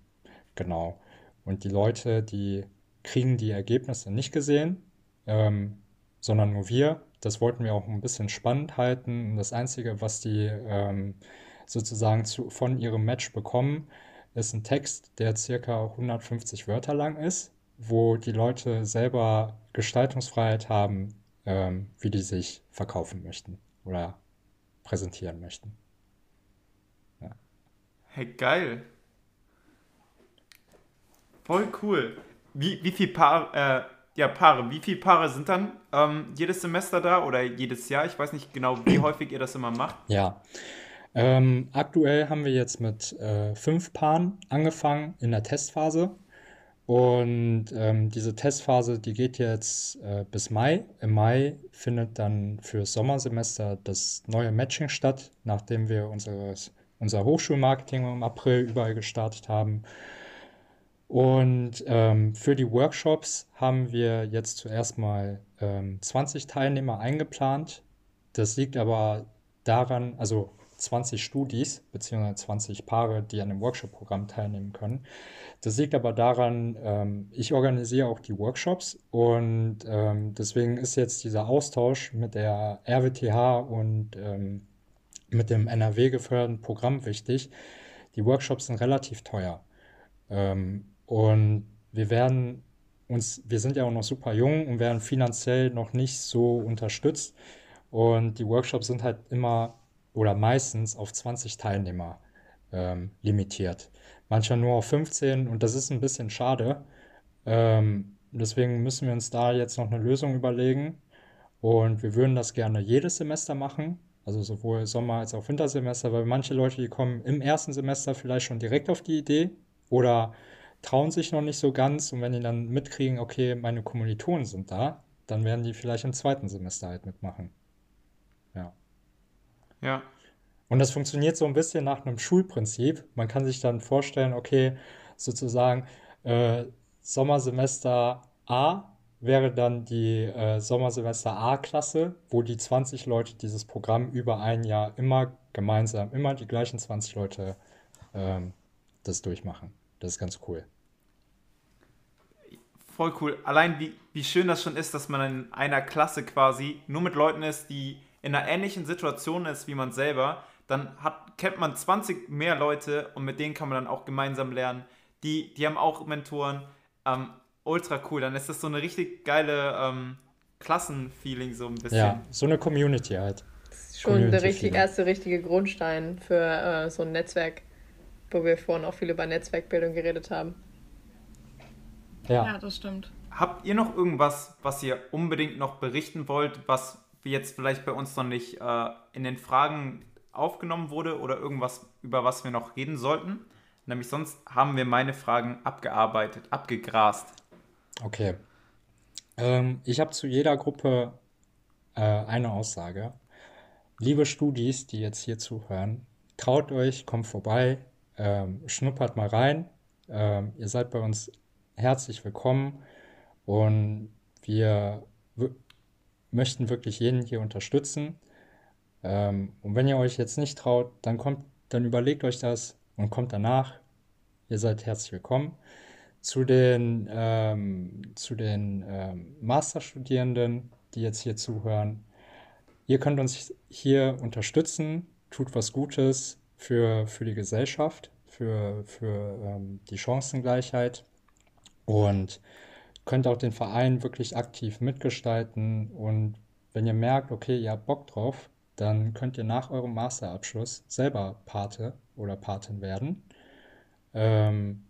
genau. Und die Leute, die kriegen die Ergebnisse nicht gesehen, ähm, sondern nur wir das wollten wir auch ein bisschen spannend halten. Das Einzige, was die ähm, sozusagen zu, von ihrem Match bekommen, ist ein Text, der circa 150 Wörter lang ist, wo die Leute selber Gestaltungsfreiheit haben, ähm, wie die sich verkaufen möchten oder präsentieren möchten. Ja. Hey, geil. Voll cool. Wie, wie viel Paar, äh, ja, Paare. Wie viele Paare sind dann ähm, jedes Semester da oder jedes Jahr? Ich weiß nicht genau, wie häufig ihr das immer macht. Ja. Ähm, aktuell haben wir jetzt mit äh, fünf Paaren angefangen in der Testphase. Und ähm, diese Testphase, die geht jetzt äh, bis Mai. Im Mai findet dann fürs Sommersemester das neue Matching statt, nachdem wir unseres, unser Hochschulmarketing im April überall gestartet haben. Und ähm, für die Workshops haben wir jetzt zuerst mal ähm, 20 Teilnehmer eingeplant. Das liegt aber daran, also 20 Studis beziehungsweise 20 Paare, die an dem Workshop-Programm teilnehmen können. Das liegt aber daran, ähm, ich organisiere auch die Workshops und ähm, deswegen ist jetzt dieser Austausch mit der RWTH und ähm, mit dem NRW geförderten Programm wichtig. Die Workshops sind relativ teuer. Und wir werden uns, wir sind ja auch noch super jung und werden finanziell noch nicht so unterstützt. Und die Workshops sind halt immer oder meistens auf 20 Teilnehmer ähm, limitiert. Manchmal nur auf 15 und das ist ein bisschen schade. Ähm, deswegen müssen wir uns da jetzt noch eine Lösung überlegen. Und wir würden das gerne jedes Semester machen, also sowohl Sommer- als auch Wintersemester, weil manche Leute, die kommen im ersten Semester vielleicht schon direkt auf die Idee oder trauen sich noch nicht so ganz und wenn die dann mitkriegen, okay, meine Kommilitonen sind da, dann werden die vielleicht im zweiten Semester halt mitmachen. Ja. Ja. Und das funktioniert so ein bisschen nach einem Schulprinzip. Man kann sich dann vorstellen, okay, sozusagen äh, Sommersemester A wäre dann die äh, Sommersemester A-Klasse, wo die 20 Leute dieses Programm über ein Jahr immer gemeinsam, immer die gleichen 20 Leute ähm, das durchmachen. Das ist ganz cool. Voll cool. Allein wie, wie schön das schon ist, dass man in einer Klasse quasi nur mit Leuten ist, die in einer ähnlichen Situation ist wie man selber. Dann hat, kennt man 20 mehr Leute und mit denen kann man dann auch gemeinsam lernen. Die, die haben auch Mentoren. Ähm, ultra cool. Dann ist das so eine richtig geile ähm, Klassenfeeling so ein bisschen. Ja, so eine Community halt. Das ist schon der richtig, erste richtige Grundstein für äh, so ein Netzwerk, wo wir vorhin auch viel über Netzwerkbildung geredet haben. Ja. ja, das stimmt. Habt ihr noch irgendwas, was ihr unbedingt noch berichten wollt, was jetzt vielleicht bei uns noch nicht äh, in den Fragen aufgenommen wurde oder irgendwas, über was wir noch reden sollten? Nämlich sonst haben wir meine Fragen abgearbeitet, abgegrast. Okay. Ähm, ich habe zu jeder Gruppe äh, eine Aussage. Liebe Studis, die jetzt hier zuhören, traut euch, kommt vorbei, ähm, schnuppert mal rein. Ähm, ihr seid bei uns herzlich willkommen und wir möchten wirklich jeden hier unterstützen. Ähm, und wenn ihr euch jetzt nicht traut, dann kommt, dann überlegt euch das und kommt danach. Ihr seid herzlich willkommen. Zu den, ähm, zu den ähm, Masterstudierenden, die jetzt hier zuhören. Ihr könnt uns hier unterstützen, tut was Gutes für, für die Gesellschaft, für, für ähm, die Chancengleichheit und könnt auch den Verein wirklich aktiv mitgestalten. Und wenn ihr merkt, okay, ihr habt Bock drauf, dann könnt ihr nach eurem Masterabschluss selber Pate oder Patin werden. Ähm,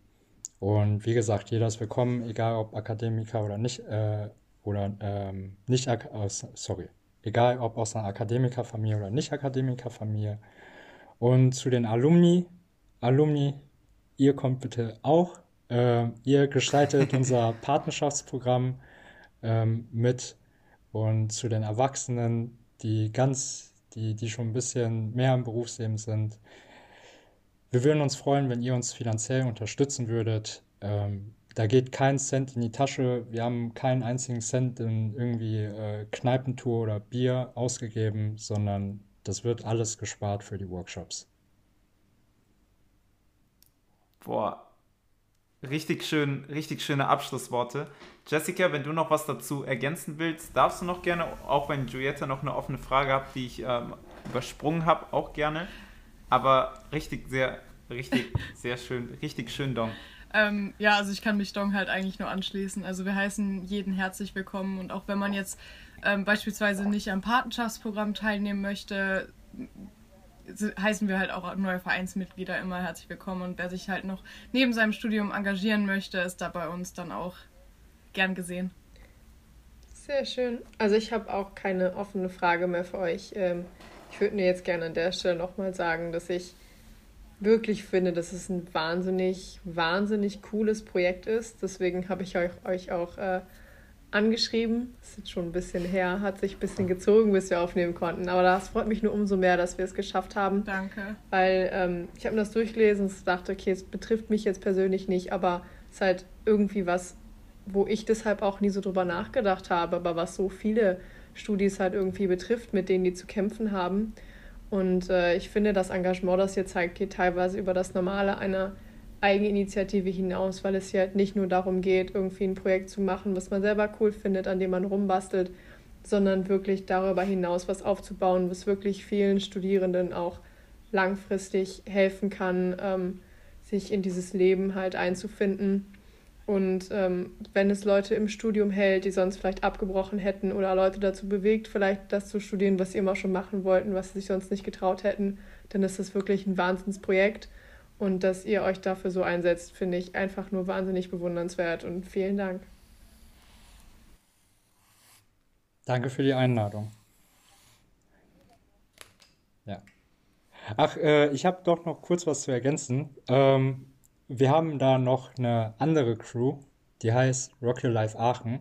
und wie gesagt, jeder ist willkommen, egal ob Akademiker oder nicht, äh, oder ähm, nicht, aus, sorry, egal ob aus einer Akademikerfamilie oder nicht Akademikerfamilie. Und zu den Alumni, Alumni, ihr kommt bitte auch. Äh, ihr gestaltet unser Partnerschaftsprogramm ähm, mit und zu den Erwachsenen, die ganz, die, die schon ein bisschen mehr im Berufsleben sind. Wir würden uns freuen, wenn ihr uns finanziell unterstützen würdet. Ähm, da geht kein Cent in die Tasche. Wir haben keinen einzigen Cent in irgendwie äh, Kneipentour oder Bier ausgegeben, sondern das wird alles gespart für die Workshops. Boah, richtig schön, richtig schöne Abschlussworte. Jessica, wenn du noch was dazu ergänzen willst, darfst du noch gerne, auch wenn Julietta noch eine offene Frage hat, die ich ähm, übersprungen habe, auch gerne. Aber richtig, sehr, richtig, sehr schön, richtig schön, Dong. Ähm, ja, also ich kann mich Dong halt eigentlich nur anschließen. Also wir heißen jeden herzlich willkommen und auch wenn man jetzt ähm, beispielsweise nicht am Patenschaftsprogramm teilnehmen möchte, heißen wir halt auch neue Vereinsmitglieder immer herzlich willkommen und wer sich halt noch neben seinem Studium engagieren möchte, ist da bei uns dann auch gern gesehen. Sehr schön. Also ich habe auch keine offene Frage mehr für euch. Ähm, ich würde mir jetzt gerne an der Stelle nochmal sagen, dass ich wirklich finde, dass es ein wahnsinnig, wahnsinnig cooles Projekt ist. Deswegen habe ich euch, euch auch äh, angeschrieben. Das ist jetzt schon ein bisschen her, hat sich ein bisschen gezogen, bis wir aufnehmen konnten. Aber das freut mich nur umso mehr, dass wir es geschafft haben. Danke. Weil ähm, ich habe mir das durchgelesen und dachte, okay, es betrifft mich jetzt persönlich nicht, aber es ist halt irgendwie was, wo ich deshalb auch nie so drüber nachgedacht habe, aber was so viele Studis halt irgendwie betrifft, mit denen die zu kämpfen haben. Und äh, ich finde, das Engagement, das ihr zeigt, geht teilweise über das Normale einer Eigeninitiative hinaus, weil es hier halt nicht nur darum geht, irgendwie ein Projekt zu machen, was man selber cool findet, an dem man rumbastelt, sondern wirklich darüber hinaus was aufzubauen, was wirklich vielen Studierenden auch langfristig helfen kann, ähm, sich in dieses Leben halt einzufinden und ähm, wenn es Leute im Studium hält, die sonst vielleicht abgebrochen hätten oder Leute dazu bewegt, vielleicht das zu studieren, was sie immer schon machen wollten, was sie sich sonst nicht getraut hätten, dann ist das wirklich ein Wahnsinnsprojekt. Und dass ihr euch dafür so einsetzt, finde ich einfach nur wahnsinnig bewundernswert und vielen Dank. Danke für die Einladung. Ja. Ach, äh, ich habe doch noch kurz was zu ergänzen. Ähm, wir haben da noch eine andere Crew, die heißt Rock Your Life Aachen.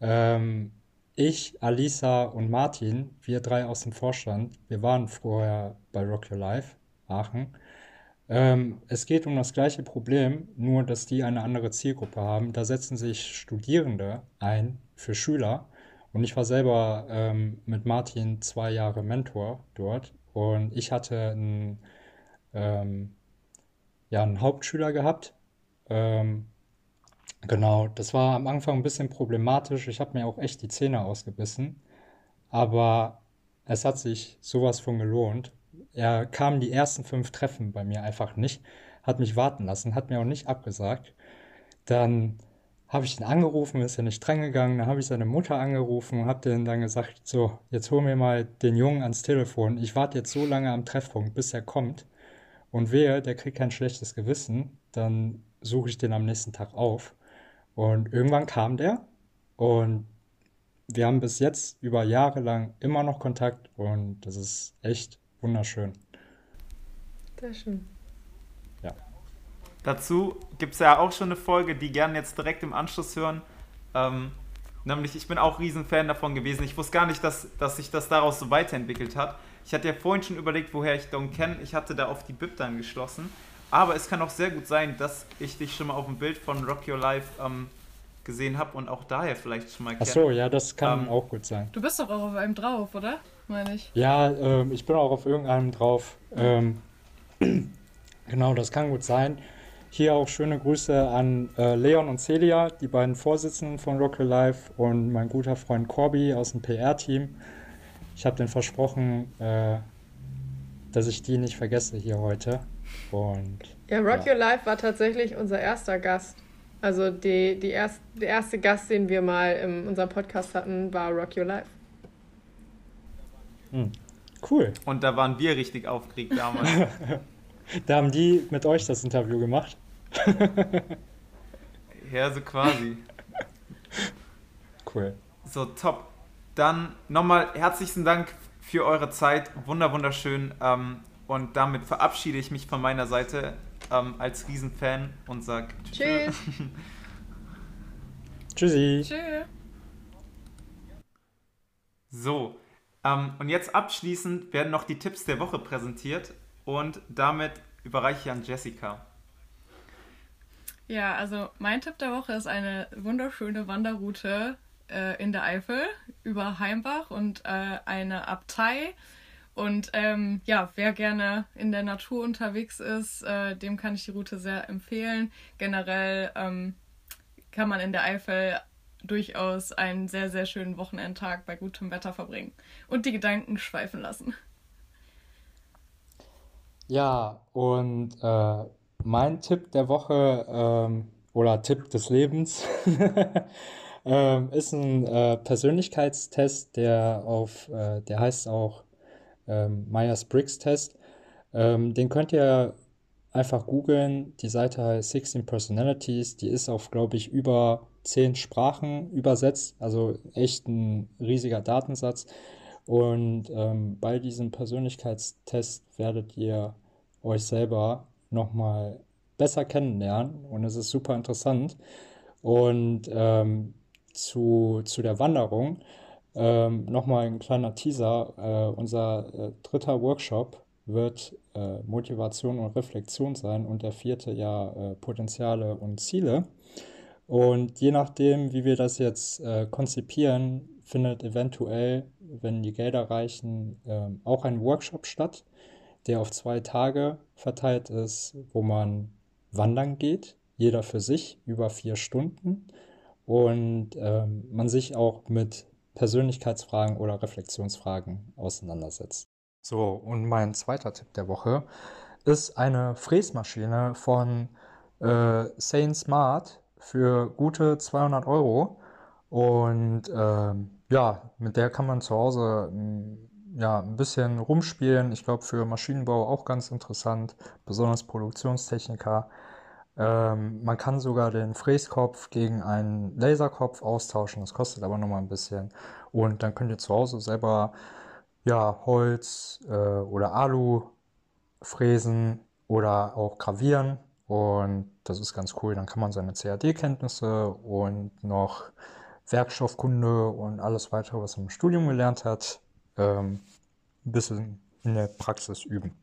Ähm, ich, Alisa und Martin, wir drei aus dem Vorstand, wir waren vorher bei Rock Your Life Aachen. Ähm, es geht um das gleiche Problem, nur dass die eine andere Zielgruppe haben. Da setzen sich Studierende ein für Schüler. Und ich war selber ähm, mit Martin zwei Jahre Mentor dort. Und ich hatte ein, ähm, ja einen Hauptschüler gehabt. Ähm, genau, das war am Anfang ein bisschen problematisch. Ich habe mir auch echt die Zähne ausgebissen. Aber es hat sich sowas von gelohnt. Er kam die ersten fünf Treffen bei mir einfach nicht, hat mich warten lassen, hat mir auch nicht abgesagt. Dann habe ich ihn angerufen, ist er nicht drangegangen, dann habe ich seine Mutter angerufen und habe denen dann gesagt, so, jetzt hol mir mal den Jungen ans Telefon. Ich warte jetzt so lange am Treffpunkt, bis er kommt. Und wehe, der kriegt kein schlechtes Gewissen, dann suche ich den am nächsten Tag auf. Und irgendwann kam der und wir haben bis jetzt über Jahre lang immer noch Kontakt und das ist echt wunderschön. Sehr schön. Ja. Dazu gibt es ja auch schon eine Folge, die gerne jetzt direkt im Anschluss hören. Ähm, nämlich, ich bin auch Riesenfan davon gewesen. Ich wusste gar nicht, dass, dass sich das daraus so weiterentwickelt hat. Ich hatte ja vorhin schon überlegt, woher ich Don kenne. Ich hatte da auf die Bib dann geschlossen. Aber es kann auch sehr gut sein, dass ich dich schon mal auf dem Bild von Rock Your Life ähm, gesehen habe und auch daher vielleicht schon mal kenne. Ach so, ja, das kann Ähm, auch gut sein. Du bist doch auch auf einem drauf, oder? Meine ich. Ja, ähm, ich bin auch auf irgendeinem drauf. Ähm, genau, das kann gut sein. Hier auch schöne Grüße an äh, Leon und Celia, die beiden Vorsitzenden von Rock Your Life und mein guter Freund Corby aus dem PR-Team. Ich habe denen versprochen, äh, dass ich die nicht vergesse hier heute. Und Ja, Rock Ja. Your Life war tatsächlich unser erster Gast. Also die, die erst, der erste Gast, den wir mal in unserem Podcast hatten, war Rock Your Life. hm, cool. Und da waren wir richtig aufgeregt damals. Da haben die mit euch das Interview gemacht. ja, so quasi. Cool. So, top. Dann nochmal herzlichen Dank für eure Zeit. Wunder, wunderschön. Ähm, und damit verabschiede ich mich von meiner Seite ähm, als Riesenfan und sag Tschüss. Tschüssi. Tschüss. So, ähm, und jetzt abschließend werden noch die Tipps der Woche präsentiert und damit überreiche ich an Jessica. Ja, also mein Tipp der Woche ist eine wunderschöne Wanderroute äh, in der Eifel über Heimbach und äh, eine Abtei. Und ähm, ja, wer gerne in der Natur unterwegs ist, äh, dem kann ich die Route sehr empfehlen. Generell ähm, kann man in der Eifel durchaus einen sehr, sehr schönen Wochenendtag bei gutem Wetter verbringen und die Gedanken schweifen lassen. Ja, und äh, mein Tipp der Woche ähm, oder Tipp des Lebens ähm, ist ein äh, Persönlichkeitstest, der auf, äh, der heißt auch ähm, Myers-Briggs-Test. Ähm, den könnt ihr einfach googeln. Die Seite heißt 16 Personalities. Die ist auf, glaube ich, über 10 Sprachen übersetzt. Also echt ein riesiger Datensatz. Und ähm, bei diesem Persönlichkeitstest werdet ihr euch selber nochmal besser kennenlernen und es ist super interessant. Und ähm, zu, zu der Wanderung ähm, nochmal ein kleiner Teaser. Äh, unser äh, dritter Workshop wird äh, Motivation und Reflexion sein und der vierte ja äh, Potenziale und Ziele. Und je nachdem, wie wir das jetzt äh, konzipieren, findet eventuell, wenn die Gelder reichen, ähm, auch ein Workshop statt, der auf zwei Tage verteilt ist, wo man wandern geht, jeder für sich über vier Stunden und ähm, man sich auch mit Persönlichkeitsfragen oder Reflexionsfragen auseinandersetzt. So, und mein zweiter Tipp der Woche ist eine Fräsmaschine von äh, Sane Smart für gute 200 Euro. Und ähm, ja, mit der kann man zu Hause m, ja, ein bisschen rumspielen. Ich glaube, für Maschinenbau auch ganz interessant, besonders Produktionstechniker. Ähm, man kann sogar den Fräskopf gegen einen Laserkopf austauschen. Das kostet aber nochmal ein bisschen. Und dann könnt ihr zu Hause selber ja, Holz äh, oder Alu fräsen oder auch gravieren. Und das ist ganz cool. Dann kann man seine CAD-Kenntnisse und noch Werkstoffkunde und alles weitere, was man im Studium gelernt hat, ähm, ein bisschen in der Praxis üben.